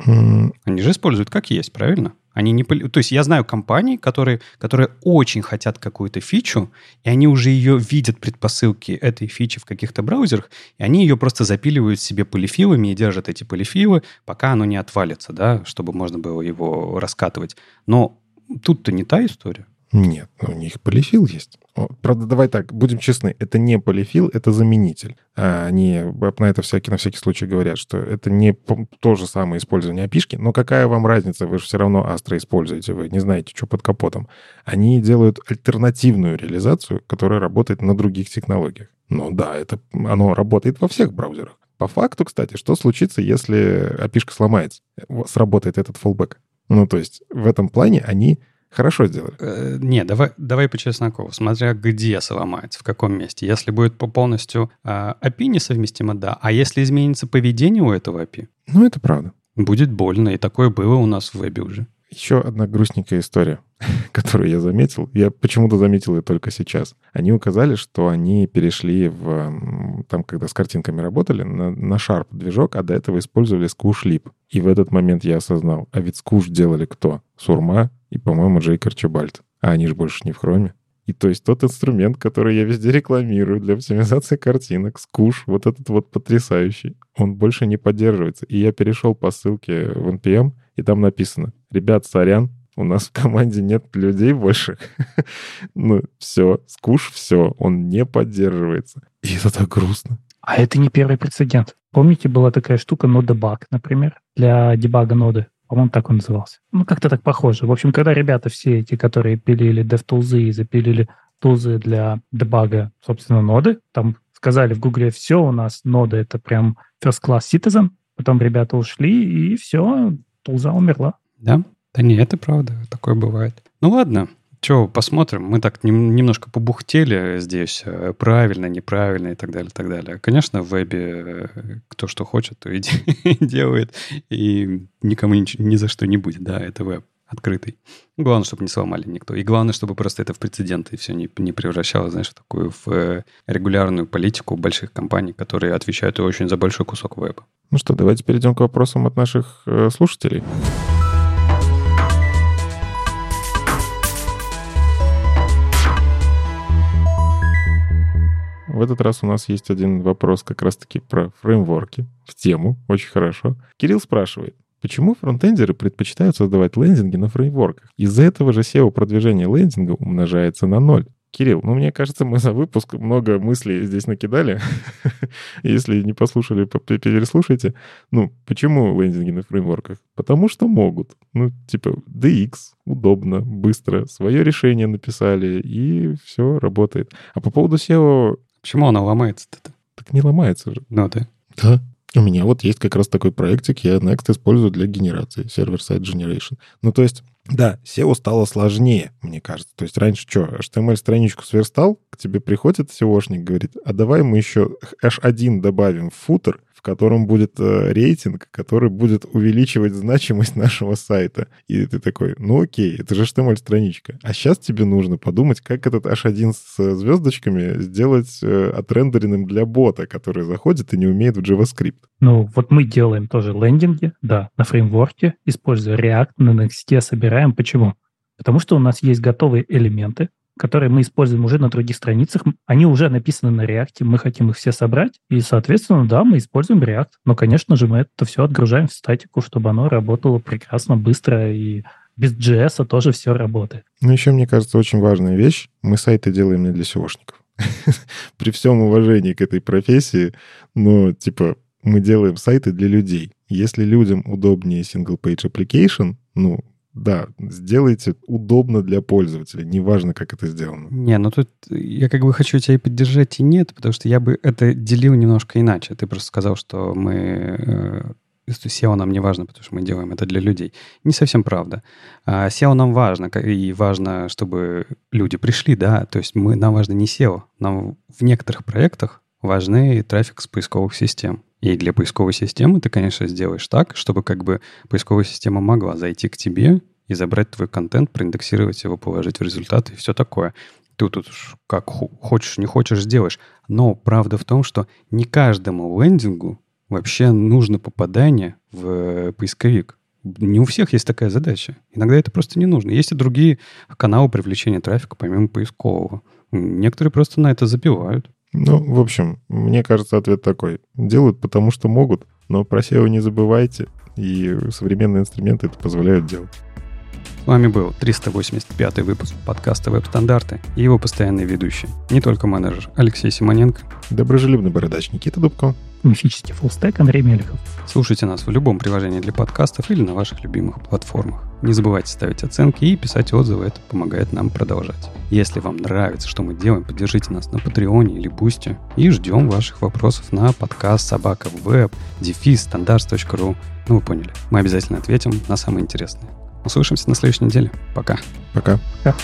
Они же используют как есть, правильно? Они не... То есть я знаю компании, которые, которые очень хотят какую-то фичу, и они уже ее видят предпосылки этой фичи в каких-то браузерах, и они ее просто запиливают себе полифилами и держат эти полифилы, пока оно не отвалится, да, чтобы можно было его раскатывать. Но тут-то не та история. Нет, у них полифил есть. Правда, давай так, будем честны, это не полифил, это заменитель. А они на это всякий, на всякий случай говорят, что это не то же самое использование опишки, но какая вам разница, вы же все равно Astra используете, вы не знаете, что под капотом. Они делают альтернативную реализацию, которая работает на других технологиях. Но да, это, оно работает во всех браузерах. По факту, кстати, что случится, если опишка сломается? Сработает этот fallback. Ну, то есть в этом плане они Хорошо сделали. Э, не, давай, давай по чесноку. Смотря где сломается, в каком месте. Если будет по полностью э, API несовместимо, да. А если изменится поведение у этого API? Ну, это правда. Будет больно. И такое было у нас в вебе уже. Еще одна грустненькая история, которую я заметил. Я почему-то заметил ее только сейчас. Они указали, что они перешли в... Там, когда с картинками работали, на, на Sharp движок, а до этого использовали Lib. И в этот момент я осознал, а ведь Squoosh делали кто? Сурма и, по-моему, Джейк Арчибальд. А они же больше не в хроме. И то есть тот инструмент, который я везде рекламирую для оптимизации картинок, скуш, вот этот вот потрясающий, он больше не поддерживается. И я перешел по ссылке в NPM, и там написано, ребят, сорян, у нас в команде нет людей больше. ну, все, скуш, все, он не поддерживается. И это так грустно. А это не первый прецедент. Помните, была такая штука NodeBug, например, для дебага ноды? По-моему, так он назывался. Ну, как-то так похоже. В общем, когда ребята все эти, которые пилили DevTools и запилили тулзы для дебага, собственно, ноды, там сказали в Гугле, все, у нас ноды это прям first class citizen, потом ребята ушли, и все, тулза умерла. Да? Да не, это правда, такое бывает. Ну ладно, что, посмотрим. Мы так нем, немножко побухтели здесь, э, правильно, неправильно и так далее, так далее. Конечно, в вебе э, кто что хочет, то и делает, и никому ни, ни за что не будет. Да, это веб открытый. Главное, чтобы не сломали никто. И главное, чтобы просто это в прецеденты все не, не превращалось, знаешь, в такую в э, регулярную политику больших компаний, которые отвечают очень за большой кусок веба. Ну что, давайте перейдем к вопросам от наших э, слушателей. В этот раз у нас есть один вопрос как раз-таки про фреймворки в тему. Очень хорошо. Кирилл спрашивает, Почему фронтендеры предпочитают создавать лендинги на фреймворках? Из-за этого же SEO продвижение лендинга умножается на ноль. Кирилл, ну, мне кажется, мы за выпуск много мыслей здесь накидали. Если не послушали, переслушайте. Ну, почему лендинги на фреймворках? Потому что могут. Ну, типа, DX, удобно, быстро, свое решение написали, и все работает. А по поводу SEO Почему она ломается-то? Так не ломается же. Ну, да. Да. У меня вот есть как раз такой проектик, я Next использую для генерации, server-side generation. Ну, то есть, да, SEO стало сложнее, мне кажется. То есть раньше что, HTML-страничку сверстал, к тебе приходит SEOшник, говорит, а давай мы еще H1 добавим в футер, в котором будет э, рейтинг, который будет увеличивать значимость нашего сайта. И ты такой, ну окей, это же HTML-страничка. А сейчас тебе нужно подумать, как этот H1 с звездочками сделать э, отрендеренным для бота, который заходит и не умеет в JavaScript. Ну, вот мы делаем тоже лендинги, да, на фреймворке, используя React, на Next собираем. Почему? Потому что у нас есть готовые элементы, которые мы используем уже на других страницах, они уже написаны на React, мы хотим их все собрать, и, соответственно, да, мы используем React. Но, конечно же, мы это все отгружаем в статику, чтобы оно работало прекрасно, быстро, и без JS тоже все работает. Ну, еще, мне кажется, очень важная вещь. Мы сайты делаем не для SEOшников. При всем уважении к этой профессии, но, типа, мы делаем сайты для людей. Если людям удобнее single-page application, ну, да, сделайте удобно для пользователя, неважно, как это сделано. Не, ну тут я как бы хочу тебя и поддержать, и нет, потому что я бы это делил немножко иначе. Ты просто сказал, что мы э, SEO нам не важно, потому что мы делаем это для людей. Не совсем правда. А SEO нам важно, и важно, чтобы люди пришли, да, то есть мы, нам важно не SEO, нам в некоторых проектах важны трафик с поисковых систем. И для поисковой системы ты, конечно, сделаешь так, чтобы как бы поисковая система могла зайти к тебе и забрать твой контент, проиндексировать его, положить в результаты и все такое. Ты тут как хочешь, не хочешь, сделаешь. Но правда в том, что не каждому лендингу вообще нужно попадание в э, поисковик. Не у всех есть такая задача. Иногда это просто не нужно. Есть и другие каналы привлечения трафика помимо поискового. Некоторые просто на это забивают. Ну, в общем, мне кажется, ответ такой. Делают потому, что могут, но про SEO не забывайте, и современные инструменты это позволяют делать. С вами был 385 выпуск подкаста «Веб-стандарты» и его постоянный ведущий, не только менеджер Алексей Симоненко. Доброжелюбный бородач Никита Дубко. Мифический фуллстек Андрей Мелехов. Слушайте нас в любом приложении для подкастов или на ваших любимых платформах. Не забывайте ставить оценки и писать отзывы, это помогает нам продолжать. Если вам нравится, что мы делаем, поддержите нас на Патреоне или Бусте и ждем ваших вопросов на подкаст собака веб, дефис, стандарт.ру. Ну, вы поняли. Мы обязательно ответим на самые интересные. Услышимся на следующей неделе. Пока. Пока. Пока.